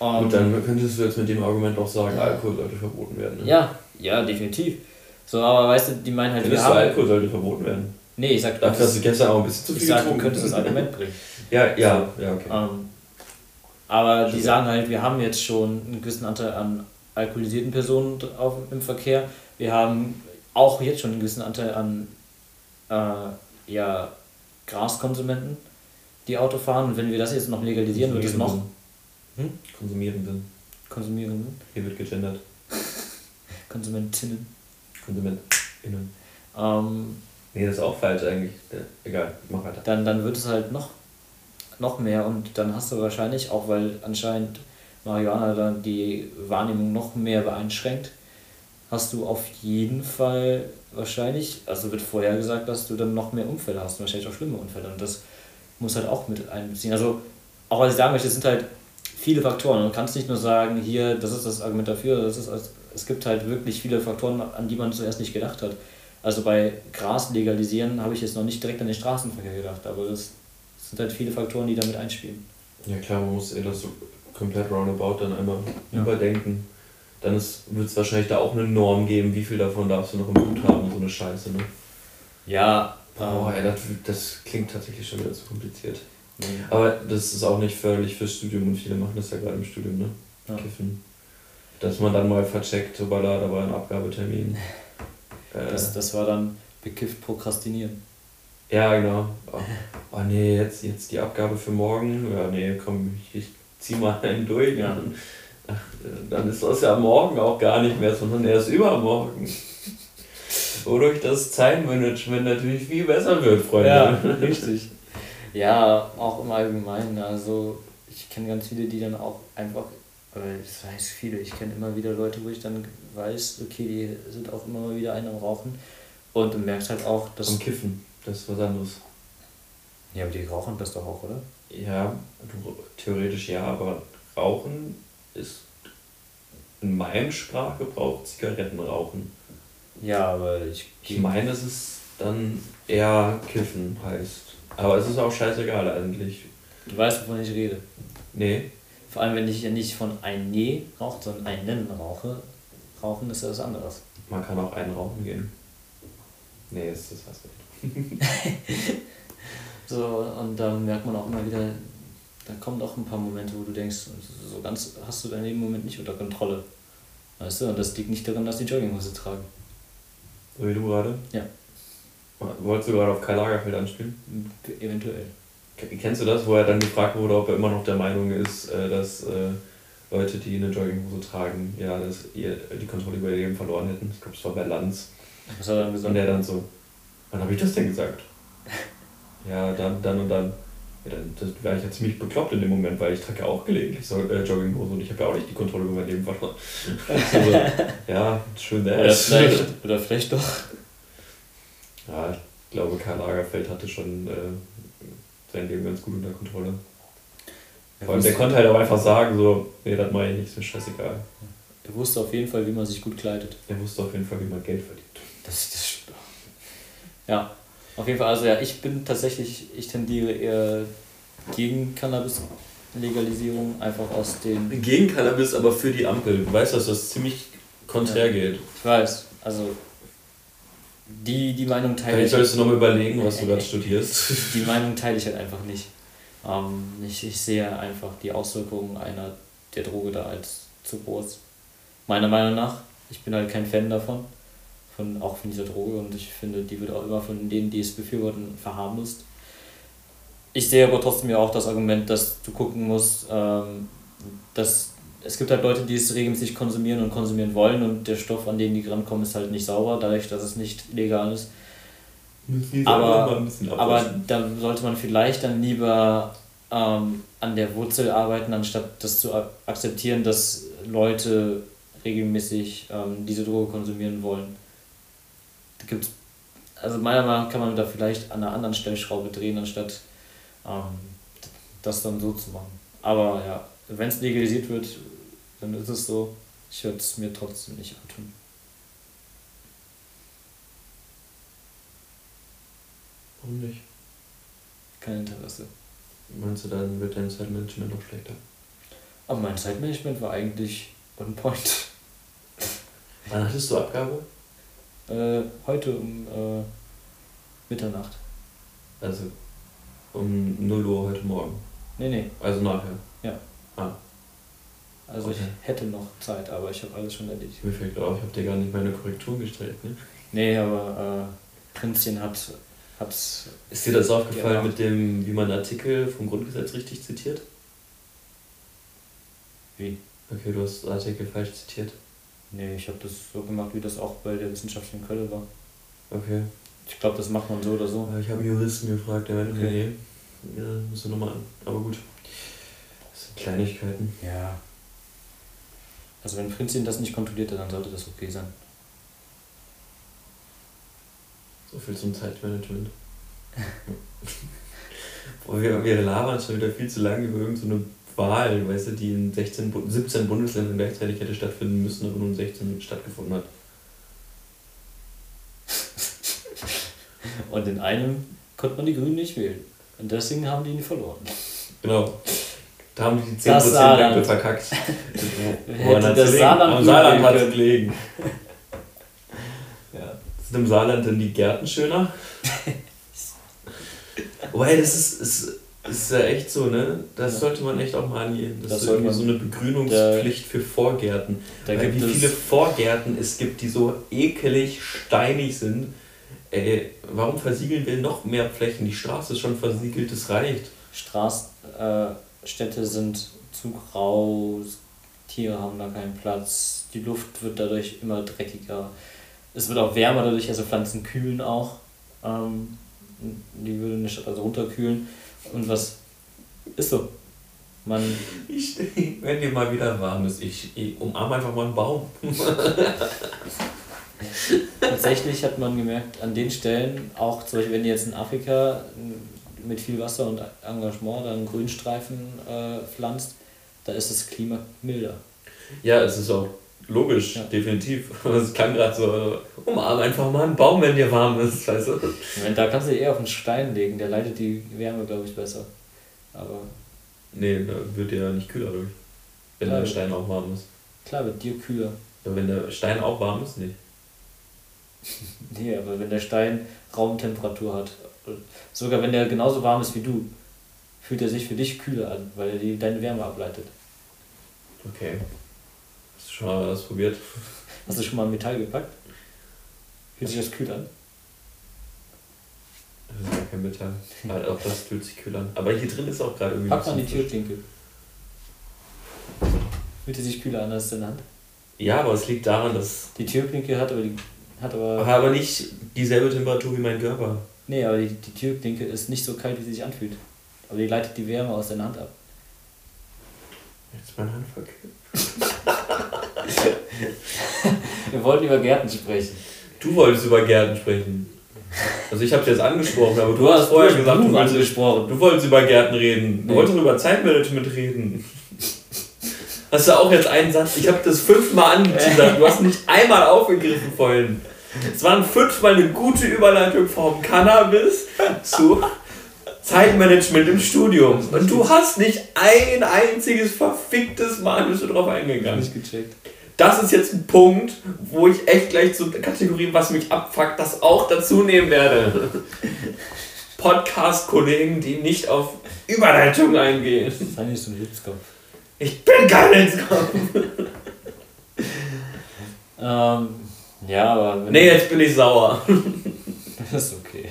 Ähm, Und dann könntest du jetzt mit dem Argument auch sagen, Alkohol sollte verboten werden. Ne? ja, ja, definitiv. So, aber weißt du, die meinen halt, wir Findest du, haben. Alkohol sollte verboten werden? Nee, ich sag, Dafür hast du gestern auch ein bisschen zu ich viel sag du könntest das Argument bringen. Ja, ja, ja, okay. Ähm, aber die sagen halt, wir haben jetzt schon einen gewissen Anteil an alkoholisierten Personen auf, im Verkehr. Wir haben auch jetzt schon einen gewissen Anteil an äh, ja, Graskonsumenten, die Auto fahren. Und wenn wir das jetzt noch legalisieren, wird es noch Hm? Konsumierenden. Konsumierenden, Hier wird gegendert. Konsumentinnen. KonsumentInnen. Ähm, Nee, das ist auch falsch eigentlich. Egal, mach weiter. dann, dann wird es halt noch, noch mehr und dann hast du wahrscheinlich, auch weil anscheinend Marihuana dann die Wahrnehmung noch mehr beeinschränkt, hast du auf jeden Fall wahrscheinlich, also wird vorher gesagt, dass du dann noch mehr Unfälle hast, wahrscheinlich auch schlimme Unfälle und das muss halt auch mit einbeziehen. Also auch was ich sagen möchte, es sind halt viele Faktoren. Du kannst nicht nur sagen, hier, das ist das Argument dafür, das ist, es gibt halt wirklich viele Faktoren, an die man zuerst nicht gedacht hat. Also bei Gras legalisieren habe ich jetzt noch nicht direkt an den Straßenverkehr gedacht, aber das sind halt viele Faktoren, die damit einspielen. Ja klar, man muss eher das so komplett roundabout dann einmal Ja. überdenken. Dann wird es wahrscheinlich da auch eine Norm geben, wie viel davon darfst du noch im Blut haben, so eine Scheiße, ne? Ja, Boah, ey, das, das klingt tatsächlich schon wieder zu kompliziert. Aber das ist auch nicht förderlich fürs Studium und viele machen das ja gerade im Studium, ne? Ja. Kiffen. Dass man dann mal vercheckt, so da, da war ein Abgabetermin. Äh, das, das war dann bekifft prokrastinieren. Ja, genau. Oh, oh nee, jetzt, jetzt die Abgabe für morgen. Ja, nee, komm, ich, ich zieh mal einen durch. Ja. Ach, dann ist das ja morgen auch gar nicht mehr, sondern erst übermorgen. Wodurch das Zeitmanagement natürlich viel besser wird, Freunde. Ja, richtig. Ja, auch im Allgemeinen. Also ich kenne ganz viele, die dann auch einfach, das heißt viele, ich kenne immer wieder Leute, wo ich dann weiß, okay, die sind auch immer mal wieder einen am Rauchen. Und du merkst halt auch, dass. Am Kiffen, das ist was anderes. Ja, aber die rauchen das doch auch, oder? Ja, theoretisch ja, aber Rauchen ist in meinem Sprachgebrauch Zigarettenrauchen. Ja, aber ich. Ich meine, es dann eher Kiffen heißt. Aber es ist auch scheißegal eigentlich. Du weißt, wovon ich rede. Nee, Vor allem, wenn ich ja nicht von ein Nee rauche, sondern einen rauche. Rauchen ist ja was anderes. man kann auch einen rauchen gehen. Nee, ist das was nicht. So, und dann merkt man auch immer wieder, da kommen auch ein paar Momente, wo du denkst, so ganz hast du dein Leben im Moment nicht unter Kontrolle. Weißt du, und das liegt nicht daran, dass die Jogginghose tragen. So wie du gerade? Ja. Wolltest du gerade auf Karl Lagerfeld anspielen? Eventuell. Kennst du das, wo er dann gefragt wurde, ob er immer noch der Meinung ist, äh, dass äh, Leute, die eine Jogginghose tragen, ja, dass ihr die Kontrolle über ihr Leben verloren hätten? Ich glaube, es war bei Lanz. Was hat er dann Und gesagt? der dann so, wann habe ich das denn gesagt? Ja, dann, dann und dann. Ja, dann das wäre ich ja ziemlich bekloppt in dem Moment, weil ich trage ja auch gelegentlich so, äh, Jogginghose und ich habe ja auch nicht die Kontrolle über mein Leben verloren. also, ja, schön Oder wär's. vielleicht, oder vielleicht doch. Ja, ich glaube, Karl Lagerfeld hatte schon äh, sein Leben ganz gut unter Kontrolle. Vor allem, der konnte halt auch einfach sagen, so, nee, das mache ich nicht, ist mir scheißegal. Er wusste auf jeden Fall, wie man sich gut kleidet. Er wusste auf jeden Fall, wie man Geld verdient. Das, das. Ja, auf jeden Fall, also ja, ich bin tatsächlich, ich tendiere eher gegen Cannabis-Legalisierung, einfach aus den. Gegen Cannabis, aber für die Ampel. Du weißt, dass das ziemlich konträr Ja. geht. Ich weiß, also die, die Meinung teile Vielleicht ich. solltest du nochmal überlegen, was du gerade studierst. Die Meinung teile ich halt einfach nicht. Ähm, ich, ich sehe einfach die Auswirkungen einer der Droge da als zu groß. Meiner Meinung nach. Ich bin halt kein Fan davon. Von, auch von dieser Droge und ich finde, die wird auch immer von denen, die es befürworten, verharmlost. Ich sehe aber trotzdem ja auch das Argument, dass du gucken musst, ähm, dass es gibt halt Leute, die es regelmäßig konsumieren und konsumieren wollen und der Stoff, an den die rankommen, ist halt nicht sauber, dadurch, dass es nicht legal ist. Aber, aber da sollte man vielleicht dann lieber ähm, an der Wurzel arbeiten, anstatt das zu ak- akzeptieren, dass Leute regelmäßig ähm, diese Droge konsumieren wollen. Da gibt's, also meiner Meinung nach kann man da vielleicht an einer anderen Stellschraube drehen, anstatt ähm, das dann so zu machen. Aber ja, wenn es legalisiert wird, dann ist es so. Ich würde es mir trotzdem nicht antun. Warum nicht? Kein Interesse. Meinst du, dann wird dein Zeitmanagement noch schlechter? Aber mein Zeitmanagement war eigentlich on point. Wann hattest du Abgabe? Äh, heute um äh, Mitternacht. Also um 0 Uhr heute Morgen. Nee, nee. Also nachher. Also Okay. ich hätte noch Zeit, aber ich habe alles schon erledigt. Mir fällt auf, ich habe dir gar nicht meine Korrektur gestellt. Ne? Nee, aber äh, Prinzchen hat, hat Ist dir das aufgefallen Ja. mit dem, wie man Artikel vom Grundgesetz richtig zitiert? wie? Okay, du hast Artikel falsch zitiert. Nee, ich habe das so gemacht, wie das auch bei der wissenschaftlichen Quelle war. Okay. Ich glaube, das macht man so oder so. Ich habe einen Juristen gefragt, der meinte, Okay. nee, ja, musst du nochmal an. Aber gut. Das sind Kleinigkeiten. Ja. Also wenn Prinzchen das nicht kontrolliert, dann sollte das okay sein. So viel zum Zeitmanagement. Boah, wir, wir labern schon wieder viel zu lange über irgendeine Wahl, weißt du, die in 16, Bu- 17 Bundesländern gleichzeitig hätte stattfinden müssen, aber nur in 16 stattgefunden hat. Und in einem konnte man die Grünen nicht wählen. Und deswegen haben die ihn verloren. Genau. Da haben die die Das 10% Saarland. Verkackt. Woran hat's das? Saarland Am Saarland hat es gelegen. Ja. Sind im Saarland denn die Gärten schöner? Wobei, das ist, ist, ist ja echt so, ne? Das Ja. sollte man echt auch mal angehen. Das, Das ist irgendwie so eine Begrünungspflicht für Vorgärten. Da Weil gibt wie viele Vorgärten es gibt, die so ekelig steinig sind. Ey, warum versiegeln wir noch mehr Flächen? Die Straße ist schon versiegelt, das reicht. Straßen, äh, Städte sind zu grau, Tiere haben da keinen Platz, die Luft wird dadurch immer dreckiger. Es wird auch wärmer dadurch, also Pflanzen kühlen auch. Ähm, die würde eine Stadt also runterkühlen. Und was ist so? Man, Ich, wenn dir mal wieder warm ist, ich, ich umarme einfach mal einen Baum. tatsächlich hat man gemerkt, an den Stellen, auch zum Beispiel, wenn ihr jetzt in Afrika mit viel Wasser und Engagement dann Grünstreifen äh, pflanzt, da ist das Klima milder. Ja, es ist auch logisch, Ja. definitiv. Es klang gerade so, umarme einfach mal einen Baum, wenn dir warm ist, weißt du? Da kannst du eher auf einen Stein legen, der leitet die Wärme, glaube ich, besser. Aber Nee, da wird dir ja nicht kühler durch. Wenn Ja. der Stein auch warm ist. klar wird dir kühler. Aber wenn der Stein auch warm ist, nicht. Nee, aber wenn der Stein Raumtemperatur hat, sogar wenn der genauso warm ist wie du, fühlt er sich für dich kühler an, weil er die, deine Wärme ableitet. Okay. Hast du schon mal das probiert? Hast du schon mal Metall gepackt? Fühlt sich das kühl an? Das ist ja kein Metall. Aber auch das fühlt sich kühl an. Aber hier drin ist auch gerade irgendwie. Pack mal die. Türklinke. Fühlt sie sich kühler an als deine Hand? Ja, aber es liegt daran, dass. Die Türklinke hat aber die. Hat aber. Aber nicht dieselbe Temperatur wie mein Körper. Nee, aber die, die Türklinke ist nicht so kalt, wie sie sich anfühlt. Aber die leitet die Wärme aus deiner Hand ab. Jetzt ist meine Hand verkühlt. Wir wollten über Gärten sprechen. Du wolltest über Gärten sprechen. Also ich habe jetzt angesprochen, aber du, Du hast vorher gesagt, du wolltest, angesprochen. du wolltest über Gärten reden. Du Nee. wolltest über Zeitmanagement reden. Hast du auch jetzt einen Satz? Ich habe das fünfmal angeteasert. Du hast nicht einmal aufgegriffen vorhin. Es waren fünfmal eine gute Überleitung vom Cannabis zu Zeitmanagement im Studium. Und du hast nicht ein einziges verficktes Mal bist du drauf eingegangen. Nicht gecheckt. Das ist jetzt ein Punkt, wo ich echt gleich zu Kategorien, was mich abfuckt, das auch dazu nehmen werde. Podcast-Kollegen, die nicht auf Überleitung eingehen. Sei nicht so ein Hitzkopf. Ich bin kein Hitzkopf. Ähm, ja, aber Nee, jetzt bin ich sauer. Das ist okay.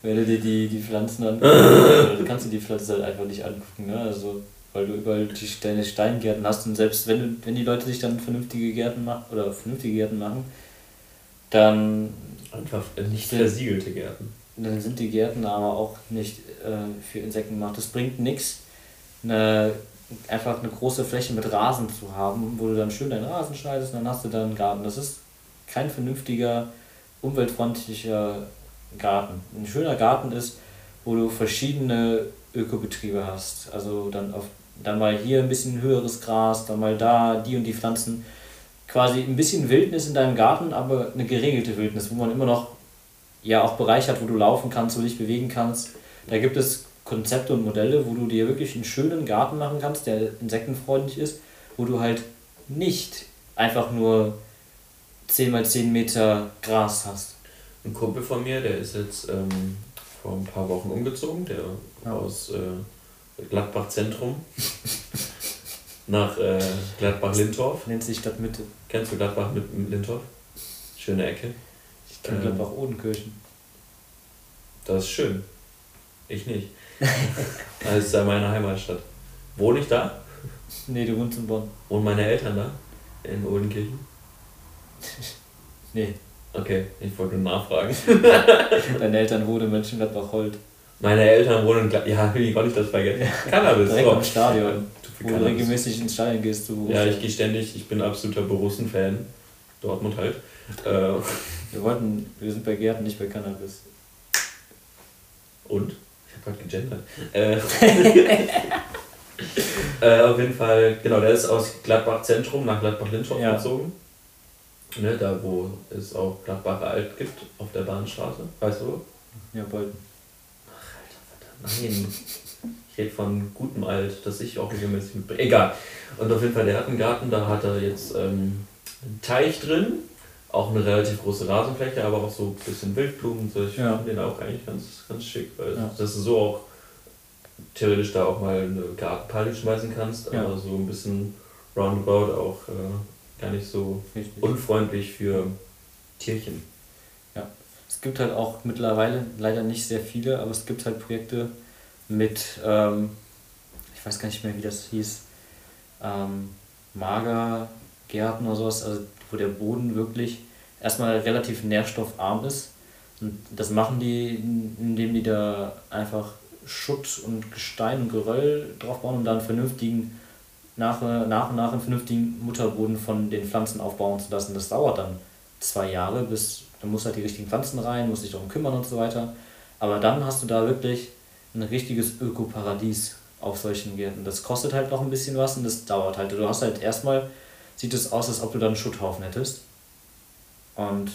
Wenn du dir die, die Pflanzen an. du kannst dir die Pflanzen halt einfach nicht angucken, ne? Also, weil du überall die, deine Steingärten hast und selbst wenn du, wenn die Leute sich dann vernünftige Gärten machen oder vernünftige Gärten machen, dann, Einfach nicht versiegelte Gärten. dann sind die Gärten aber auch nicht äh, für Insekten gemacht. Es bringt nichts, eine, einfach eine große Fläche mit Rasen zu haben, wo du dann schön deinen Rasen schneidest und dann hast du da einen Garten. Das ist kein vernünftiger, umweltfreundlicher Garten. Ein schöner Garten ist, wo du verschiedene Ökobetriebe hast. Also dann auf dann mal hier ein bisschen höheres Gras, dann mal da die und die Pflanzen. Quasi ein bisschen Wildnis in deinem Garten, aber eine geregelte Wildnis, wo man immer noch ja auch Bereich hat, wo du laufen kannst, wo du dich bewegen kannst. Da gibt es Konzepte und Modelle, wo du dir wirklich einen schönen Garten machen kannst, der insektenfreundlich ist, wo du halt nicht einfach nur 10 mal 10 Meter Gras hast. Ein Kumpel von mir, der ist jetzt ähm, vor ein paar Wochen umgezogen, der Ja. aus äh, Gladbach Zentrum nach äh, Gladbach-Lintorf. Nennt sich Stadtmitte. Kennst du Gladbach mit Lintorf? Schöne Ecke. Ich kenne Ähm. Gladbach-Odenkirchen. Das ist schön. Ich nicht. Das ist ja meine Heimatstadt. Wohne ich da? Nee, du wohnst in Bonn. Wohnen meine Eltern da? In Odenkirchen? Nee, Okay, ich wollte nur nachfragen. deine Eltern wohnen in Mönchengladbach-Holt. Meine Eltern wohnen in Gladbach. Ja, wie konnte ich das vergessen? Cannabis. Direkt so. am Stadion. Du Wo du Cannabis. regelmäßig ins Stadion gehst. Du Ja, ich gehe ständig. Ich bin absoluter Borussen-Fan. Dortmund halt. Äh, Wir wollten, wir sind bei Gärten, nicht bei Cannabis. Und? Ich habe gerade gegendert. Äh, äh, auf jeden Fall, genau, der ist aus Gladbach Zentrum nach Gladbach Lindorf Ja. gezogen. Ne, da wo es auch Gladbacher Alt gibt, auf der Bahnstraße. Weißt du? wo? Ja, Bolton. Nein. Ich rede von gutem Alt, das ich auch regelmäßig mitbringe. Egal. Und auf jeden Fall, der hat einen Garten, da hat er jetzt ähm, einen Teich drin. Auch eine relativ große Rasenfläche, aber auch so ein bisschen Wildblumen. So. Ich Ja. finde den auch eigentlich ganz, ganz schick, weil Ja. dass du so auch theoretisch da auch mal eine Gartenparty schmeißen kannst, Ja. aber so ein bisschen roundabout auch äh, gar nicht so Richtig. unfreundlich für Tierchen. Es gibt halt auch mittlerweile leider nicht sehr viele, aber es gibt halt Projekte mit, ähm, ich weiß gar nicht mehr, wie das hieß, ähm, Magergärten oder sowas, also wo der Boden wirklich erstmal relativ nährstoffarm ist. Und das machen die, indem die da einfach Schutt und Gestein und Geröll drauf bauen und dann vernünftigen, nach, nach und nach einen vernünftigen Mutterboden von den Pflanzen aufbauen zu lassen. Das dauert dann zwei Jahre, bis du musst halt die richtigen Pflanzen rein, musst dich darum kümmern und so weiter. Aber dann hast du da wirklich ein richtiges Ökoparadies auf solchen Gärten. Das kostet halt noch ein bisschen was und das dauert halt. Du hast halt erstmal, sieht es aus, als ob du da einen Schutthaufen hättest. Und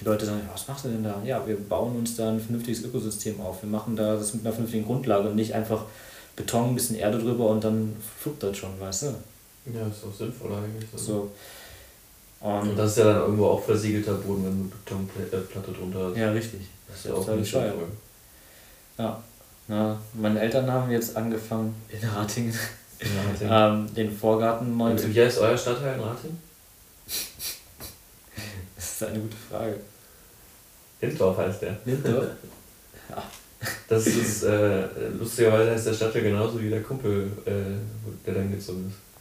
die Leute sagen, was machst du denn da? Ja, wir bauen uns da ein vernünftiges Ökosystem auf. Wir machen da das mit einer vernünftigen Grundlage und nicht einfach Beton, ein bisschen Erde drüber und dann flugt das schon, weißt du? Ja, ist auch sinnvoll eigentlich. So. Und das ist ja dann irgendwo auch versiegelter Boden, wenn du Betonplatte drunter hast. ja, richtig. das ist ja auch nicht sinnvoll. Ja. Na, meine Eltern haben jetzt angefangen, in Ratingen Ja, ähm, den Vorgarten neu zu. Wie heißt euer Stadtteil in Rating? Das ist eine gute Frage. Hindorf heißt der. Lindorf? Das ist, äh, lustigerweise heißt der Stadtteil genauso wie der Kumpel, äh, der dann gezogen ist.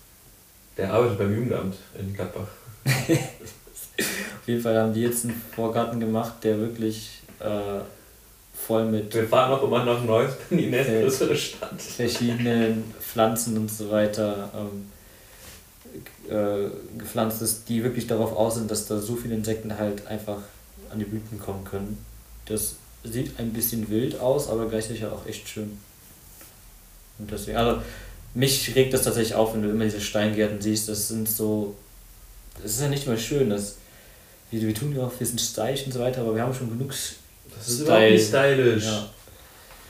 Der arbeitet beim Jugendamt in Gladbach. Auf jeden Fall haben die jetzt einen Vorgarten gemacht, der wirklich äh, voll mit Wir fahren auch immer nach Neuss, in die nächstgrößere Stadt. verschiedenen Pflanzen und so weiter ähm, äh, gepflanzt ist, die wirklich darauf aus sind, dass da so viele Insekten halt einfach an die Blüten kommen können. Das sieht ein bisschen wild aus, aber gleichzeitig auch echt schön. Und deswegen, also mich regt das tatsächlich auf, wenn du immer diese Steingärten siehst. Das sind so, das ist ja nicht mal schön, das, wir, wir tun ja auch, wir sind stylisch und so weiter, aber wir haben schon genug Das ist Style. überhaupt nicht stylisch. Ja.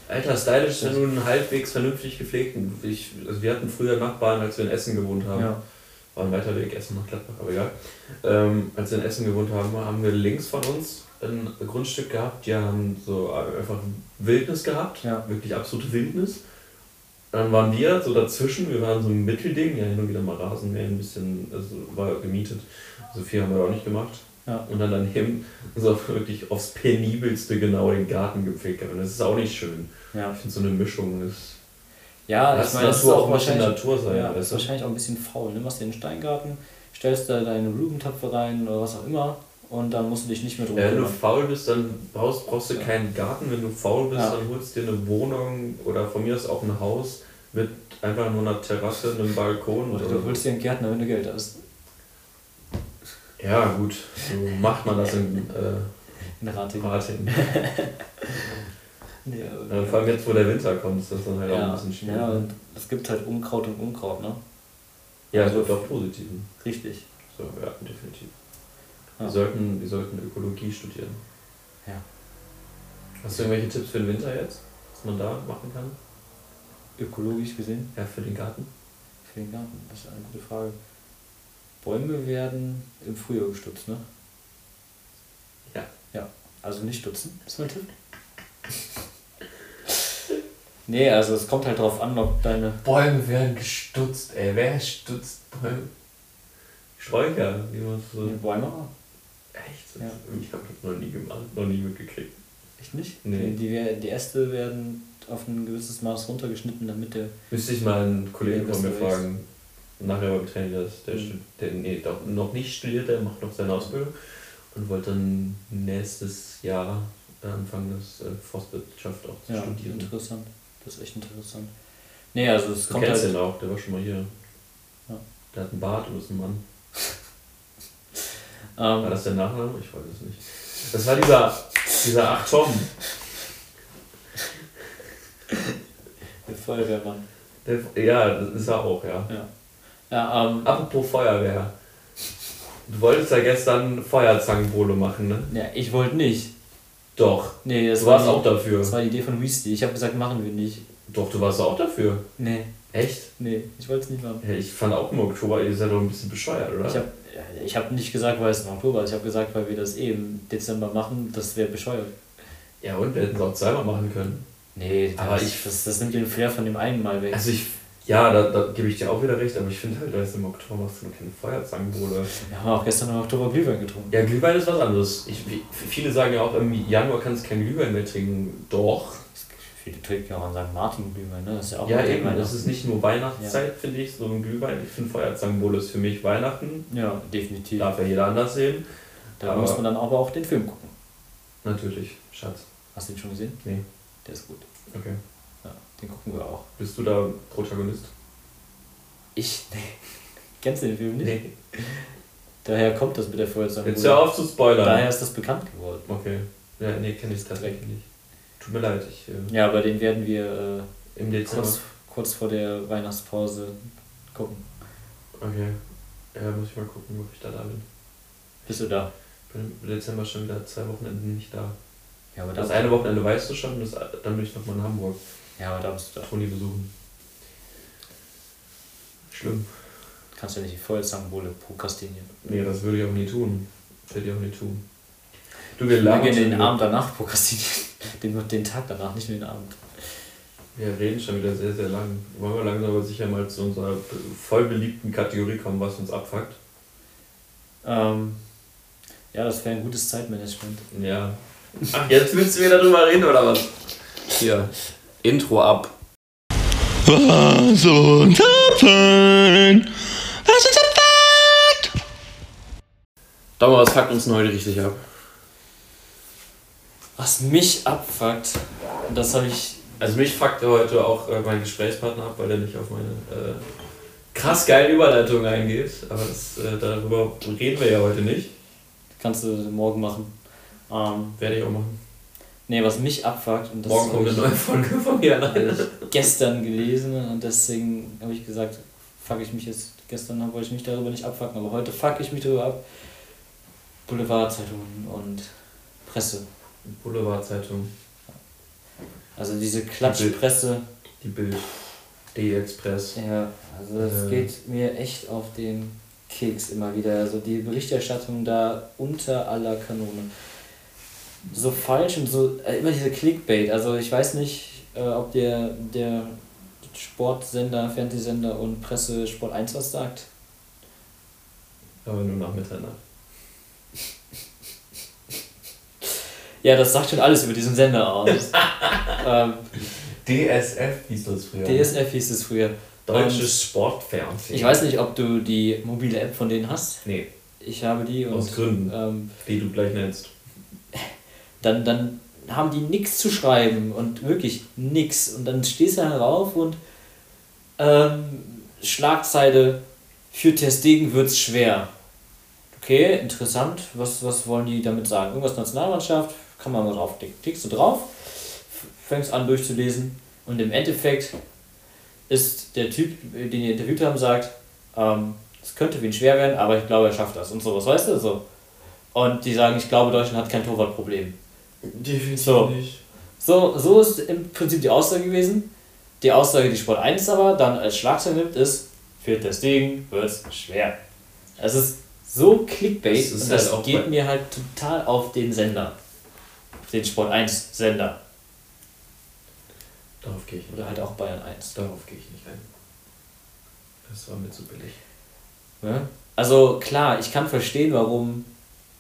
Alter, stylisch, wenn du einen halbwegs vernünftig gepflegten. Ich, also wir hatten früher Nachbarn, als wir in Essen gewohnt haben. Ja. War ein weiter Weg, Essen nach Gladbach, aber egal. Ähm, als wir in Essen gewohnt haben, haben wir links von uns ein Grundstück gehabt. Die haben so einfach Wildnis gehabt. Ja. Wirklich absolute Wildnis. Dann waren wir so dazwischen, wir waren so ein Mittelding, ja hin und wieder mal Rasenmähen, ein bisschen, also war gemietet. So viel haben wir auch nicht gemacht. Ja. Und dann daneben so wirklich aufs penibelste genau den Garten gepflegt. Und das ist auch nicht schön. Ja. Ich finde so eine Mischung ist. Ja, Das ich meine, das ist Natur auch wahrscheinlich, Natur sein, ja, das ist du? wahrscheinlich auch ein bisschen faul. Ne? Machst dir einen Steingarten, stellst da deine Blumentöpfe rein oder was auch immer und dann musst du dich nicht mehr drum Ja, wenn du faul bist, dann brauchst, brauchst du Ja. keinen Garten. Wenn du faul bist, Ja. dann holst du dir eine Wohnung oder von mir aus auch ein Haus mit einfach nur einer Terrasse, einem Balkon. Oder Oder du holst dir einen Gärtner, wenn du Geld hast. ja, gut, so macht man das in äh, In Rating. Rating. Ja, Ja, vor allem jetzt, wo der Winter kommt, ist das dann halt auch ein ja, bisschen schwierig. ja, und es gibt halt Unkraut und Unkraut, ne? Ja, es wird auch positiven. Richtig. So, ja, definitiv. Ja. Wir, sollten, wir sollten Ökologie studieren. Ja. Hast du irgendwelche Tipps für den Winter jetzt, was man da machen kann? Ökologisch gesehen Ja, für den Garten? für den Garten, das ist eine gute Frage. Bäume werden im Frühjahr gestutzt, ne? Ja. Ja, also nicht stutzen, Tipp. nee, also es kommt halt drauf an, ob deine Bäume werden gestutzt, ey. Wer stutzt Bäume? Sträucher, wie man so. die Bäume. Echt? Ja. Ich habe das noch nie gemacht, noch nie mitgekriegt. Echt nicht? Nee. Die, die, die Äste werden auf ein gewisses Maß runtergeschnitten, damit der. Müsste ich mal einen Kollegen von mir fragen, nachher beim Training, der, ist- der, Mhm. der nee, doch noch nicht studiert, der macht noch seine Ausbildung und wollte dann nächstes Jahr anfangen, das äh, Forstwirtschaft auch zu Ja, studieren. interessant. Das ist echt interessant. Nee, also es Du kommt kennst halt. den auch, der war schon mal hier. Ja. Der hat einen Bart und ist ein Mann. War Ähm, das der Nachname? Ich weiß es nicht. Das war dieser, dieser Ach Tom. der Feuerwehrmann. Der, ja, das ist er auch, ja. Ja. Ja, ähm, Apropos Feuerwehr. Du wolltest ja gestern Feuerzangenbowle machen, ne? Ja, ich wollte nicht. Doch. Nee, das Du war warst die, auch dafür. Das war die Idee von Weasley. Ich habe gesagt, machen wir nicht. Doch, du warst auch dafür. Nee, Echt? nee, ich wollte es nicht machen. Ja, ich fand auch im Oktober, ihr seid doch ein bisschen bescheuert, oder? Ich habe ich hab nicht gesagt, weil es im Oktober ist. Ich habe gesagt, weil wir das eh im Dezember machen, das wäre bescheuert. ja, und wir hätten es auch zweimal machen können. Nee, Aber das, ich- das, das nimmt den Flair von dem einen Mal weg. Also ich, ja, da, da gebe ich dir auch wieder recht, aber ich finde halt, weißt du, im Oktober machst du noch keine Feuerzangenbowle. wir haben auch gestern im Oktober Glühwein getrunken. Ja, Glühwein ist was anderes. Ich, viele sagen ja auch, im Januar kannst du kein Glühwein mehr trinken. Doch. Viele trinken ja auch an St. Martin Glühwein, ne? Das ist ja auch Ja, eben. Weihnachten. Das ist nicht nur Weihnachtszeit, finde ich, so ein Glühwein. Ich finde Feuerzangenbowle ist für mich Weihnachten. Ja, definitiv. Darf ja jeder anders sehen. Da muss man dann aber auch den Film gucken. Natürlich, Schatz. Hast du den schon gesehen? Nee. Der ist gut. Okay. Ja, den gucken wir auch. Bist du da Protagonist? Ich? Nee. Kennst du den Film nicht? Daher kommt das mit der Feuerzange. Jetzt hör auf zu spoilern. Daher ist das bekannt geworden. Okay. Ja, nee, kenne ich tatsächlich nicht. Tut mir leid, ich. Äh, Ja, aber den werden wir Im äh, Dezember. kurz, kurz vor der Weihnachtspause gucken. Okay. Ja, muss ich mal gucken, ob ich da da bin. Bist du da? Ich bin im Dezember schon wieder zwei Wochenenden nicht da. Ja, aber Das da, eine Wochenende weißt du schon, das, dann bin ich nochmal in Hamburg. ja, aber da bist du da. Toni besuchen. Schlimm. Kannst ja nicht die Feuerzangenbowle prokrastinieren. Nee, das würde ich auch nie tun. Das würde ich auch nie tun. Du, wir Wir labern gehen schon den Abend danach prokrastinieren. Den, den Tag danach, nicht nur den Abend. Wir reden schon wieder sehr, sehr lang. Wollen wir langsam aber sicher mal zu unserer voll beliebten Kategorie kommen, was uns abfuckt? Ähm, ja, das wäre ein gutes Zeitmanagement. Ja. Ach, jetzt willst du wieder drüber reden, oder was? Hier. Intro ab. Was uns abfuckt, was uns abfuckt. Dauer, was fuckt uns denn heute richtig ab? Was mich abfuckt, das habe ich. Also mich fuckte heute auch äh, mein Gesprächspartner ab, weil er nicht auf meine äh, krass geile Überleitung eingeht. Aber das, äh, darüber reden wir ja heute nicht. Kannst du morgen machen. Ähm, Werde ich auch machen. nee, was mich abfuckt, und das Morgen kommt eine neue Folge von mir alleine. gestern gelesen und deswegen habe ich gesagt, fuck ich mich jetzt. Gestern wollte ich mich darüber nicht abfucken, aber heute fuck ich mich darüber ab. Boulevardzeitungen und Presse. Boulevardzeitung, Also diese Klatschpresse. die Bild, die Express. Ja, also das Äh. geht mir echt auf den Keks immer wieder. Also die Berichterstattung da unter aller Kanone. So falsch und so, äh, immer diese Clickbait. Also ich weiß nicht, äh, ob der, der Sportsender, Fernsehsender und Presse Sport 1 was sagt. Aber nur nach Mitternacht. Ja, das sagt schon alles über diesen Sender aus. ähm, DSF hieß das früher. DSF hieß es früher. Deutsches Sportfernsehen. Ich weiß nicht, ob du die mobile App von denen hast. Nee, Ich habe die und aus Gründen, ähm, die du gleich nennst. dann, dann haben die nichts zu schreiben und wirklich nichts. Und dann stehst du da drauf und ähm, Schlagzeile für Testegen wird's schwer. Okay, interessant. Was, was wollen die damit sagen? Irgendwas Nationalmannschaft, kann man mal drauf klicken. Klickst du drauf, fängst an durchzulesen und im Endeffekt ist der Typ, den die interviewt haben, sagt, ähm, es könnte für ihn schwer werden, aber ich glaube, er schafft das und sowas, weißt du? So. Und die sagen, ich glaube, Deutschland hat kein Torwartproblem. Definitiv So. nicht. So, so ist im Prinzip die Aussage gewesen. Die Aussage, die Sport 1 aber dann als Schlagzeug nimmt, ist, für das Ding wird es schwer. Es ist so Clickbait Das ist und das halt auch geht mir halt total auf den Sender. Den Sport 1 Sender. Darauf gehe ich nicht. Oder halt auch Bayern 1. Darauf gehe ich nicht ein. Das war mir zu billig. Ja? Also klar, ich kann verstehen, warum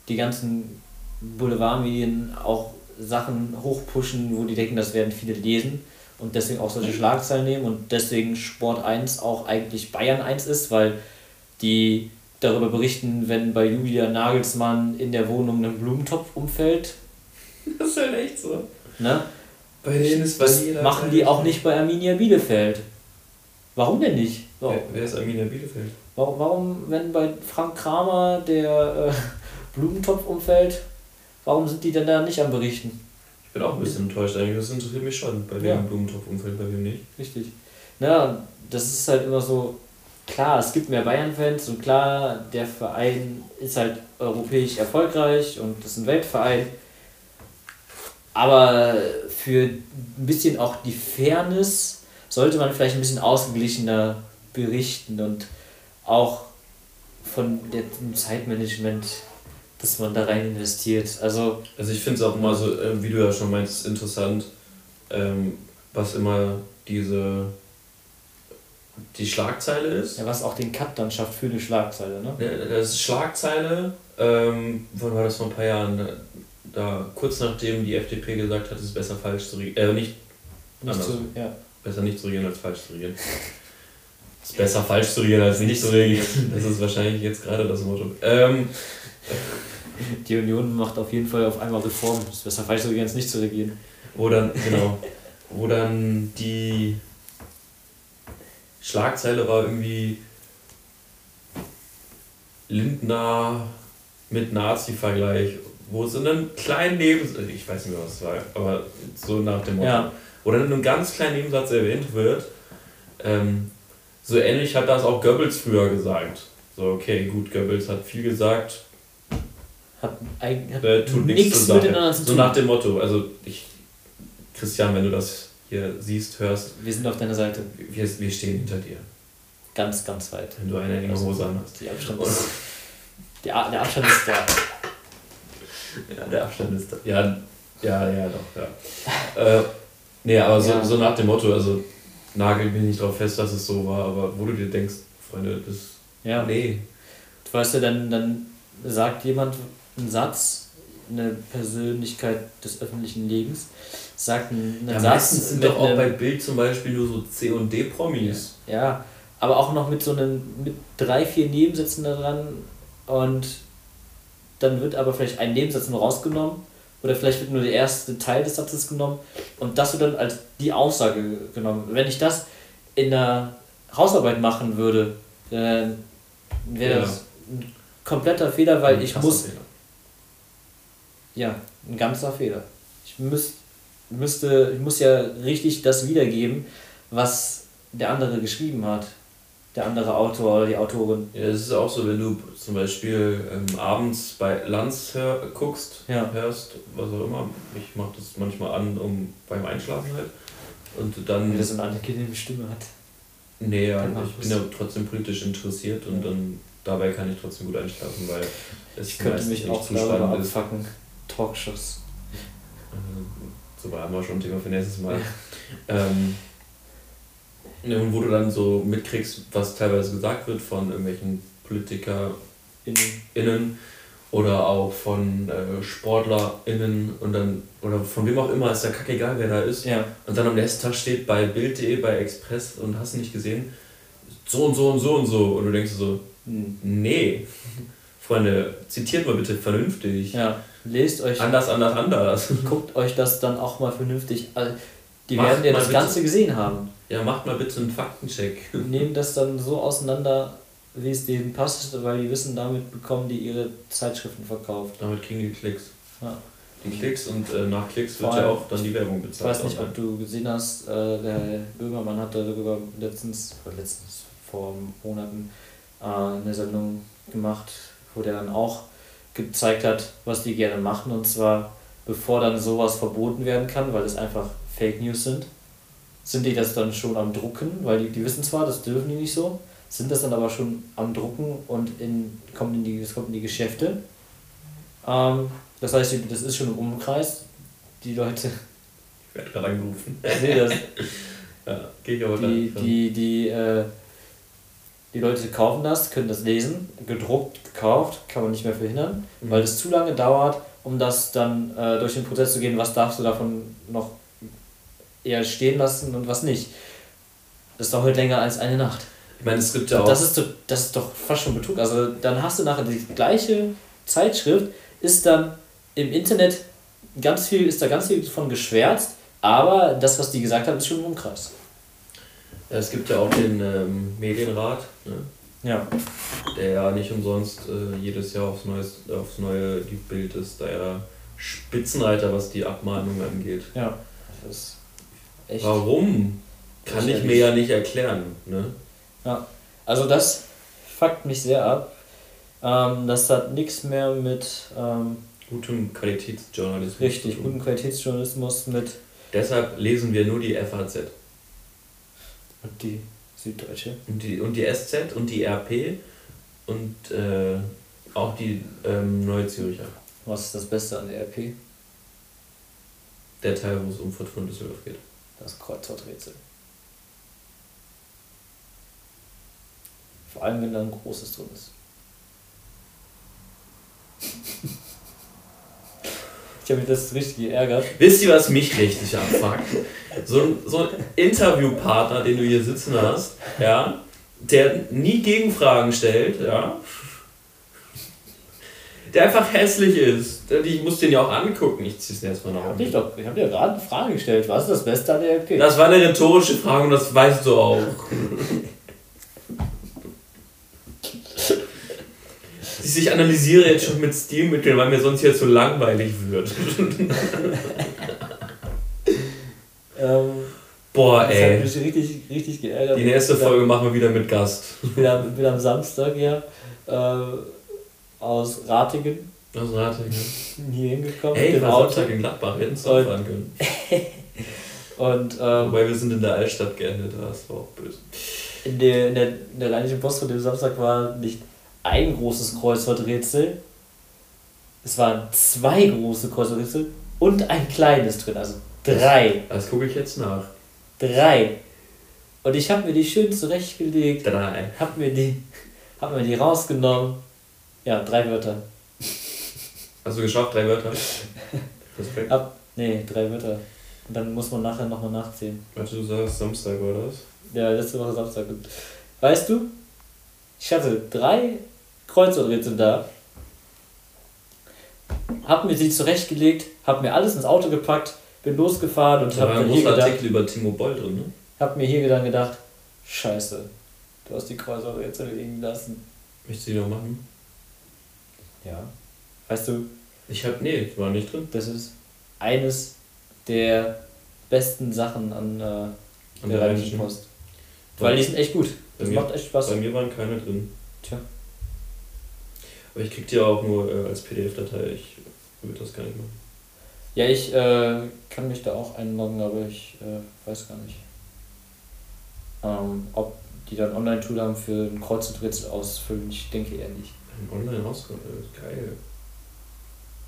die ganzen Boulevardmedien auch Sachen hochpushen, wo die denken, das werden viele lesen und deswegen auch solche Schlagzeilen nehmen und deswegen Sport 1 auch eigentlich Bayern 1 ist, weil die darüber berichten, wenn bei Julia Nagelsmann in der Wohnung ein Blumentopf umfällt. Das ist halt echt so. Ne? Bei denen ist Das machen die auch nicht bei Arminia Bielefeld. Warum denn nicht? So. Wer, wer ist Arminia Bielefeld? Warum, warum, wenn bei Frank Kramer der äh, Blumentopf umfällt, warum sind die denn da nicht am Berichten? Ich bin auch ein bisschen enttäuscht eigentlich. Das interessiert mich schon. Bei wem Ja. Blumentopf umfällt, bei wem nicht. Richtig. Na, das ist halt immer so, klar, es gibt mehr Bayern-Fans und klar, der Verein ist halt europäisch erfolgreich und das ist ein Weltverein. Aber für ein bisschen auch die Fairness sollte man vielleicht ein bisschen ausgeglichener berichten und auch von dem Zeitmanagement, das man da rein investiert. Also, Also ich finde es auch immer so, äh, wie du ja schon meinst, interessant, ähm, was immer diese die Schlagzeile ist. ja, was auch den Cut dann schafft für eine Schlagzeile, ne? Das ist Schlagzeile, ähm, wann war das vor ein paar Jahren? Da, kurz nachdem die FDP gesagt hat, es ist besser falsch zu regieren. Äh, nicht, Nicht Anders. so, ja. besser nicht zu regieren als falsch zu regieren. Es ist besser falsch zu regieren als nicht zu regieren. Das ist wahrscheinlich jetzt gerade das Motto. Ähm, Die Union macht auf jeden Fall auf einmal Reformen. Es ist besser falsch zu regieren, als nicht zu regieren. Wo dann, genau, wo dann die Schlagzeile war irgendwie Lindner mit Nazi-Vergleich, wo es in einem kleinen Nebensatz, ich weiß nicht mehr, was es war, aber so nach dem Motto, Ja. wo dann in einem ganz kleinen Nebensatz erwähnt wird, ähm, so ähnlich hat das auch Goebbels früher gesagt. So, okay, gut, Goebbels hat viel gesagt, Hat, hat äh, tut nichts mit den anderen zu So tun. nach dem Motto, also ich, Christian, wenn du das hier siehst, hörst, Wir sind auf deiner Seite. wir, wir stehen hinter dir. Ganz, ganz weit. Wenn du eine enge Hose anhast. Die Abstand ist, die, A- der Abstand ist da. Ja, der Abstand ist da. Ja, ja, ja, doch, ja. äh, nee, aber so, Ja. so nach dem Motto, also nagel mich nicht drauf fest, dass es so war, aber wo du dir denkst, Freunde, das. Ja. Nee. Du weißt ja, dann, dann sagt jemand einen Satz, eine Persönlichkeit des öffentlichen Lebens, sagt einen, einen Ja, Satz. meistens sind doch auch einem- bei Bild zum Beispiel nur so C und D-Promis. Ja, aber auch noch mit so einem, mit drei, vier Nebensätzen da dran und dann wird aber vielleicht ein Nebensatz nur rausgenommen oder vielleicht wird nur der erste Teil des Satzes genommen und das wird dann als die Aussage genommen. Wenn ich das in der Hausarbeit machen würde, dann wäre Ja. das ein kompletter Fehler, weil Ein ich muss, Fehler. ja, ein ganzer Fehler. Ich müß, müsste, ich muss ja richtig das wiedergeben, was der andere geschrieben hat. Der andere Autor oder die Autorin. Ja, es ist auch so, wenn du zum Beispiel ähm, abends bei Lanz hör, guckst, Ja. hörst, was auch immer. Ich mache das manchmal an, um beim Einschlafen halt. Und dann. Wenn das so eine angenehme Stimme hat. Nee, ja, ich bin ja trotzdem politisch interessiert und dann dabei kann ich trotzdem gut einschlafen, weil es Ich könnte mich auch zu spannend ist. abfacken. Talkshows. Äh, So haben wir schon Thema für nächstes Mal. ähm, ja, und wo du dann so mitkriegst, was teilweise gesagt wird von irgendwelchen PolitikerInnen In, oder auch von äh, SportlerInnen und dann, oder von wem auch immer, ist ja kackegal, wer da ist. ja, Und dann am nächsten Tag steht bei Bild.de, bei Express und hast du nicht gesehen, so und so und so und so. Und du denkst so, hm, nee, Freunde, zitiert mal bitte vernünftig. ja. Lest euch, Anders, anders, anders. guckt euch das dann auch mal vernünftig an. Die Macht werden ja das bitte. Ganze gesehen haben. Ja, macht mal bitte einen Faktencheck. Nehmen das dann so auseinander, wie es denen passt, weil die wissen, damit bekommen die ihre Zeitschriften verkauft. Damit kriegen die Klicks. Ja. Die Klicks und äh, nach Klicks wird Vor ja allem- auch dann die Werbung Ich bezahlt. weiß nicht, ob du gesehen hast, äh, der Böhmermann hat darüber letztens, oder letztens vor Monaten äh, eine Sendung gemacht, wo der dann auch gezeigt hat, was die gerne machen. Und zwar, bevor dann sowas verboten werden kann, weil es einfach Fake News sind, sind die das dann schon am Drucken, weil die, die wissen zwar, das dürfen die nicht so, sind das dann aber schon am Drucken und in, kommt in die, das kommt in die Geschäfte. Ähm, das heißt, das ist schon im Umkreis. Die Leute Ich werde gerade angerufen. sehen das. Ja, ich aber Die, gleich. die, die, äh, die Leute kaufen das, können das lesen, gedruckt, gekauft, kann man nicht mehr verhindern, Mhm. weil es zu lange dauert, um das dann äh, durch den Prozess zu gehen, was darfst du davon noch eher stehen lassen und was nicht. Das dauert länger als eine Nacht. Ich meine, es gibt ja auch. Das ist, doch, das ist doch fast schon Betrug. Also dann hast du nachher die gleiche Zeitschrift, ist dann im Internet ganz viel, ist da ganz viel von geschwärzt, aber das, was die gesagt haben, ist schon ja, es gibt ja auch den ähm, Medienrat, ne? Ja. der ja nicht umsonst äh, jedes Jahr aufs, Neues, aufs Neue die Bild ist, da ja Spitzenreiter, was die Abmahnung angeht. Ja. Das echt. Warum? Kann ich mir Lächerlich. ja nicht erklären. Ne? Ja. Also das fuckt mich sehr ab. Ähm, das hat nichts mehr mit ähm, Gutem Qualitätsjournalismus. richtig guten Qualitätsjournalismus mit Deshalb lesen wir nur die FAZ. und die Süddeutsche. Und die, und die SZ und die RP und äh, auch die ähm, Neue Züricher. Was ist das Beste an der RP? Der Teil, wo es um Fortuna Düsseldorf geht. Das Kreuzworträtsel. Vor allem, wenn da ein großes drin ist. Ich habe mich das richtig geärgert. Wisst ihr, was mich richtig abfuckt? So ein, so ein Interviewpartner, den du hier sitzen hast, ja, der nie Gegenfragen stellt, ja, der einfach hässlich ist. Ich muss den ja auch angucken. Ich zieh's den erstmal nach Hab ich doch, ich habe dir gerade eine Frage gestellt. Was ist das Beste an der RP? Das war eine rhetorische Frage und das weißt du auch. Ich analysiere jetzt schon mit Stilmitteln, weil mir sonst jetzt so langweilig wird. ähm, Boah, das hat ey. mich richtig, richtig geärgert. Die nächste Folge machen wir wieder mit Gast. am, bin am Samstag ja äh, aus Ratingen Das rate ich. hier hingekommen. Ey, ich war Auto. Samstag in Gladbach, hätten es auch fahren können. Und ähm, Wobei wir sind in der Altstadt geendet, das war auch böse. in, der, in, der, in der Rheinischen Post von dem Samstag war nicht ein großes Kreuzworträtsel. Es waren zwei große Kreuzworträtsel und ein kleines drin. Also drei. Das gucke ich jetzt nach. Drei. Und ich habe mir die schön zurechtgelegt, Drei. hab mir die, hab mir die rausgenommen. Ja, drei Wörter. Hast du geschafft, drei Wörter? Respekt. Ab, nee, drei Wörter. Und dann muss man nachher nochmal nachzählen. Warte, du sagst Samstag, oder was? Ja, letzte Woche Samstag. Weißt du, ich hatte drei Kreuzworträtsel da, hab mir sie zurechtgelegt, hab mir alles ins Auto gepackt, bin losgefahren und Da hab dann hier gedacht, Artikel über Timo Boll drin, ne? hab mir hier dann gedacht, scheiße, du hast die Kreuzworträtsel liegen lassen. Möchtest du die noch machen? Ja. Weißt du, Ich hab, nee, war nicht drin. das ist eines der besten Sachen an, äh, An der der Rheinischen. Post. Weil die sind echt gut. Das mir- macht echt Spaß. Bei mir waren keine drin. Tja. Aber ich krieg die auch nur äh, als PDF-Datei. Ich würde das gar nicht machen. Ja, ich äh, kann mich da auch einloggen, aber ich äh, weiß gar nicht, ähm, ob die dann Online-Tool haben für ein Kreuzworträtsel ausfüllen. Ich denke eher nicht. Ein Online-Ausgabe, geil.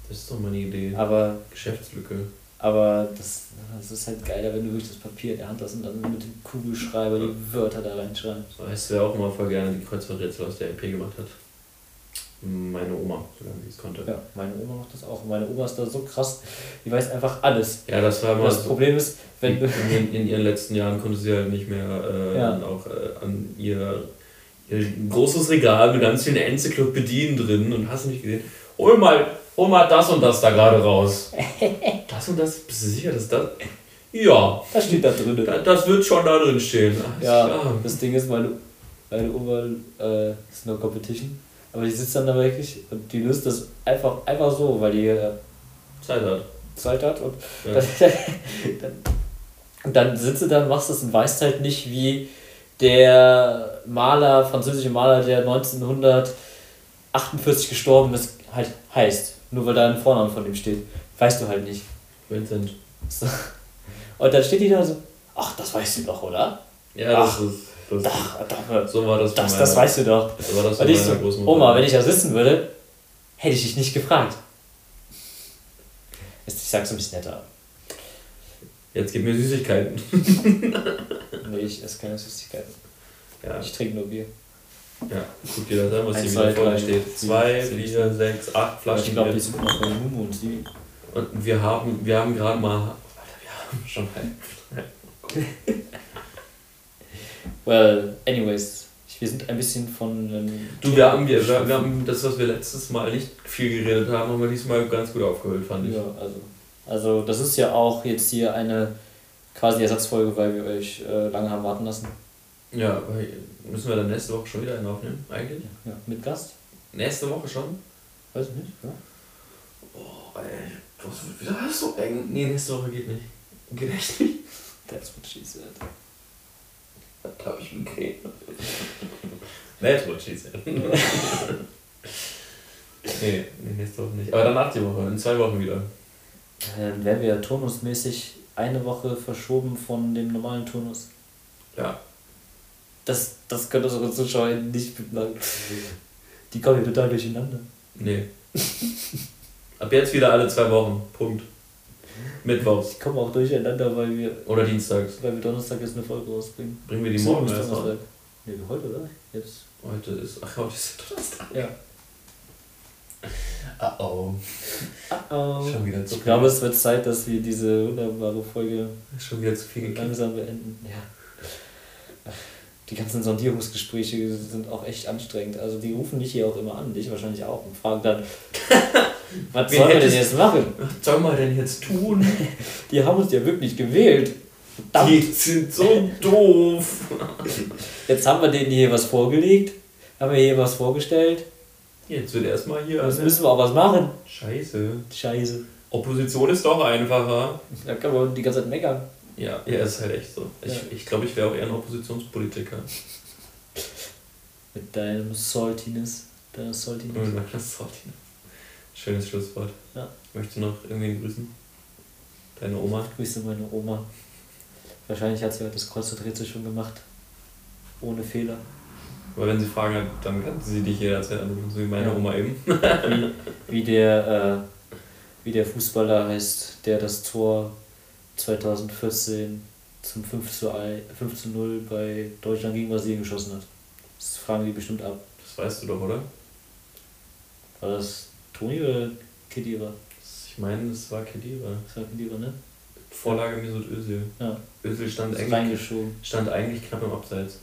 Das ist doch mal eine Idee. Aber, Geschäftslücke. aber das, das ist halt geiler, wenn du wirklich das Papier in der Hand hast und dann mit dem Kugelschreiber die Wörter da reinschreibst. Weißt du, wer auch immer voll gerne die Kreuzworträtsel aus der LP gemacht hat? Meine Oma, solange sie es konnte. Ja, meine Oma macht das auch. Meine Oma ist da so krass, die weiß einfach alles. Ja, das war immer Das so. Problem ist, wenn du. in, in ihren letzten Jahren konnte sie halt nicht mehr äh, Ja. auch äh, an ihr, ihr großes Regal mit ganz vielen Enzyklopädien drin und hast nicht gesehen, hol mal, hol mal das und das da gerade raus. das und das, bist du sicher, dass das. Ja, Das steht da drin. da- das wird schon da drin stehen. Ja, klar. das Ding ist, meine, meine Oma äh, ist no competition, aber die sitzt dann da wirklich und die löst das einfach, einfach so, weil die äh, Zeit hat. Zeit hat und Ja. dann, dann, dann sitzt du da und machst das und weißt halt nicht, wie der Maler, französische Maler, der 1948 gestorben ist, halt heißt. Nur weil da ein Vorname von ihm steht. Weißt du halt nicht. Vincent. So. Und dann steht die da so, ach, das weißt du doch, oder? Ja, das Ach. ist. Das, Ach, doch, so war das das, meiner- das weißt du doch. So war das Und ich so. Oma, wenn ich das wissen würde, hätte ich dich nicht gefragt. Ich sag's ein bisschen netter. Jetzt gib mir Süßigkeiten. Nee, ich esse keine Süßigkeiten. Ja, Ich trinke nur Bier. ja. guck dir das an, was Eins, hier wieder vor drei, dir steht. sieben, Zwei, sieben, vier, sechs, acht Ich Flaschen glaube, die sind noch bei Mumu und sie. Und wir haben, wir haben gerade mal. Alter, wir haben schon halb. Well, anyways, wir sind ein bisschen von. Ähm, Du, wir haben, wir, wir, wir haben das, was wir letztes Mal nicht viel geredet haben, haben wir diesmal ganz gut aufgeholt, fand ich. Ja, also. Also, das ist ja auch jetzt hier eine quasi Ersatzfolge, weil wir euch äh, lange haben warten lassen. Ja, müssen wir dann nächste Woche schon wieder einen aufnehmen, eigentlich? Ja, mit Gast? Nächste Woche schon? Weiß ich nicht. Ja. Oh, ey, das wird wieder alles so eng. Nee, nächste Woche geht nicht. Geht echt nicht. That's what she said. Da habe ich Migräne. That's what she said. nee, nächste Woche nicht. Aber danach die Woche, in zwei Wochen wieder. Dann wären wir ja turnusmäßig eine Woche verschoben von dem normalen Turnus. Ja. Das, das können unsere Zuschauer nicht mitmachen. Die kommen ja total durcheinander. Nee. Ab jetzt wieder alle zwei Wochen. Punkt. Mittwochs. Die kommen auch durcheinander, weil wir, Oder dienstags. weil wir Donnerstag jetzt eine Folge rausbringen. Bringen wir die morgen erst. Nee, heute, oder? Jetzt. Heute ist. Ach, heute ist Donnerstag. Ja. Ah oh. Oh. Schon wieder zu Ich glaube, es wird Zeit, dass wir diese wunderbare Folge Schon wieder zu viel langsam beenden. Ja. Die ganzen Sondierungsgespräche sind auch echt anstrengend. Also die rufen dich hier auch immer an, dich wahrscheinlich auch und fragen dann, was sollen wir denn jetzt machen? Was soll man denn jetzt tun? Die haben uns ja wirklich gewählt. Verdammt. Die sind so doof. Jetzt haben wir denen hier was vorgelegt, haben wir hier was vorgestellt. Jetzt wird erstmal hier. Jetzt müssen wir auch was machen. Scheiße. Scheiße. Opposition ist doch einfacher. Da kann man die ganze Zeit meckern. Ja, ja, ist halt echt so. Ich Ja. glaube, ich, glaub, ich wäre auch eher ein Oppositionspolitiker. Mit deinem Saltiness. Deiner Saltiness. Das ist Martin. Schönes Schlusswort. Ja. Möchtest du noch irgendwen grüßen? Deine Oma? Grüße meine Oma. Wahrscheinlich hat sie heute das Kreuz und Rätsel schon gemacht. Ohne Fehler. Aber wenn sie Fragen hat, dann kann sie dich jederzeit anrufen, so wie meine Ja. Oma eben. Wie, wie, der, äh, wie der Fußballer heißt, der das Tor 2014 zum 5 zu, 1, 5 zu 0 bei Deutschland gegen Brasilien geschossen hat. Das fragen die bestimmt ab. Das weißt du doch, oder? War das Toni oder Kedira? Ich meine, es war Kedira. Das war Kedira, ne? Vorlage Mesut Özil. Ja. Özil stand eigentlich, stand eigentlich knapp im Abseits.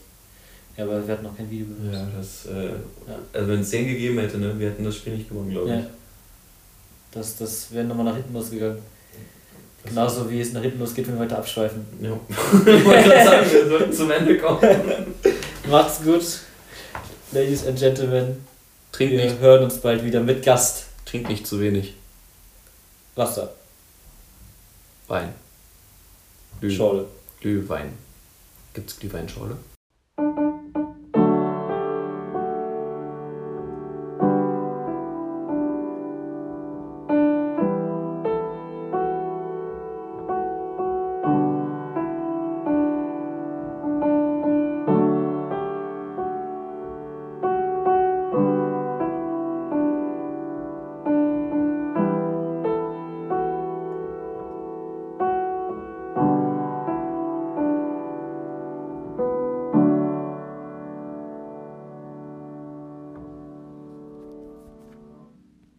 Ja, aber wir hatten noch kein Video benutzt. Ja, das, äh, Ja. also wenn es den gegeben hätte, ne, wir hätten das Spiel nicht gewonnen, glaube ich. Ja. Das, das wäre nochmal nach hinten losgegangen. Genauso wie es nach hinten losgeht, wenn wir weiter abschweifen. Ja. ich wollte gerade sagen, wir sollten zum Ende kommen. Macht's gut, Ladies and Gentlemen. Trink Wir nicht, hören uns bald wieder mit Gast. trink nicht zu wenig. Wasser. Wein. Glüh, Schorle. Glühwein. Gibt's Glühweinschorle?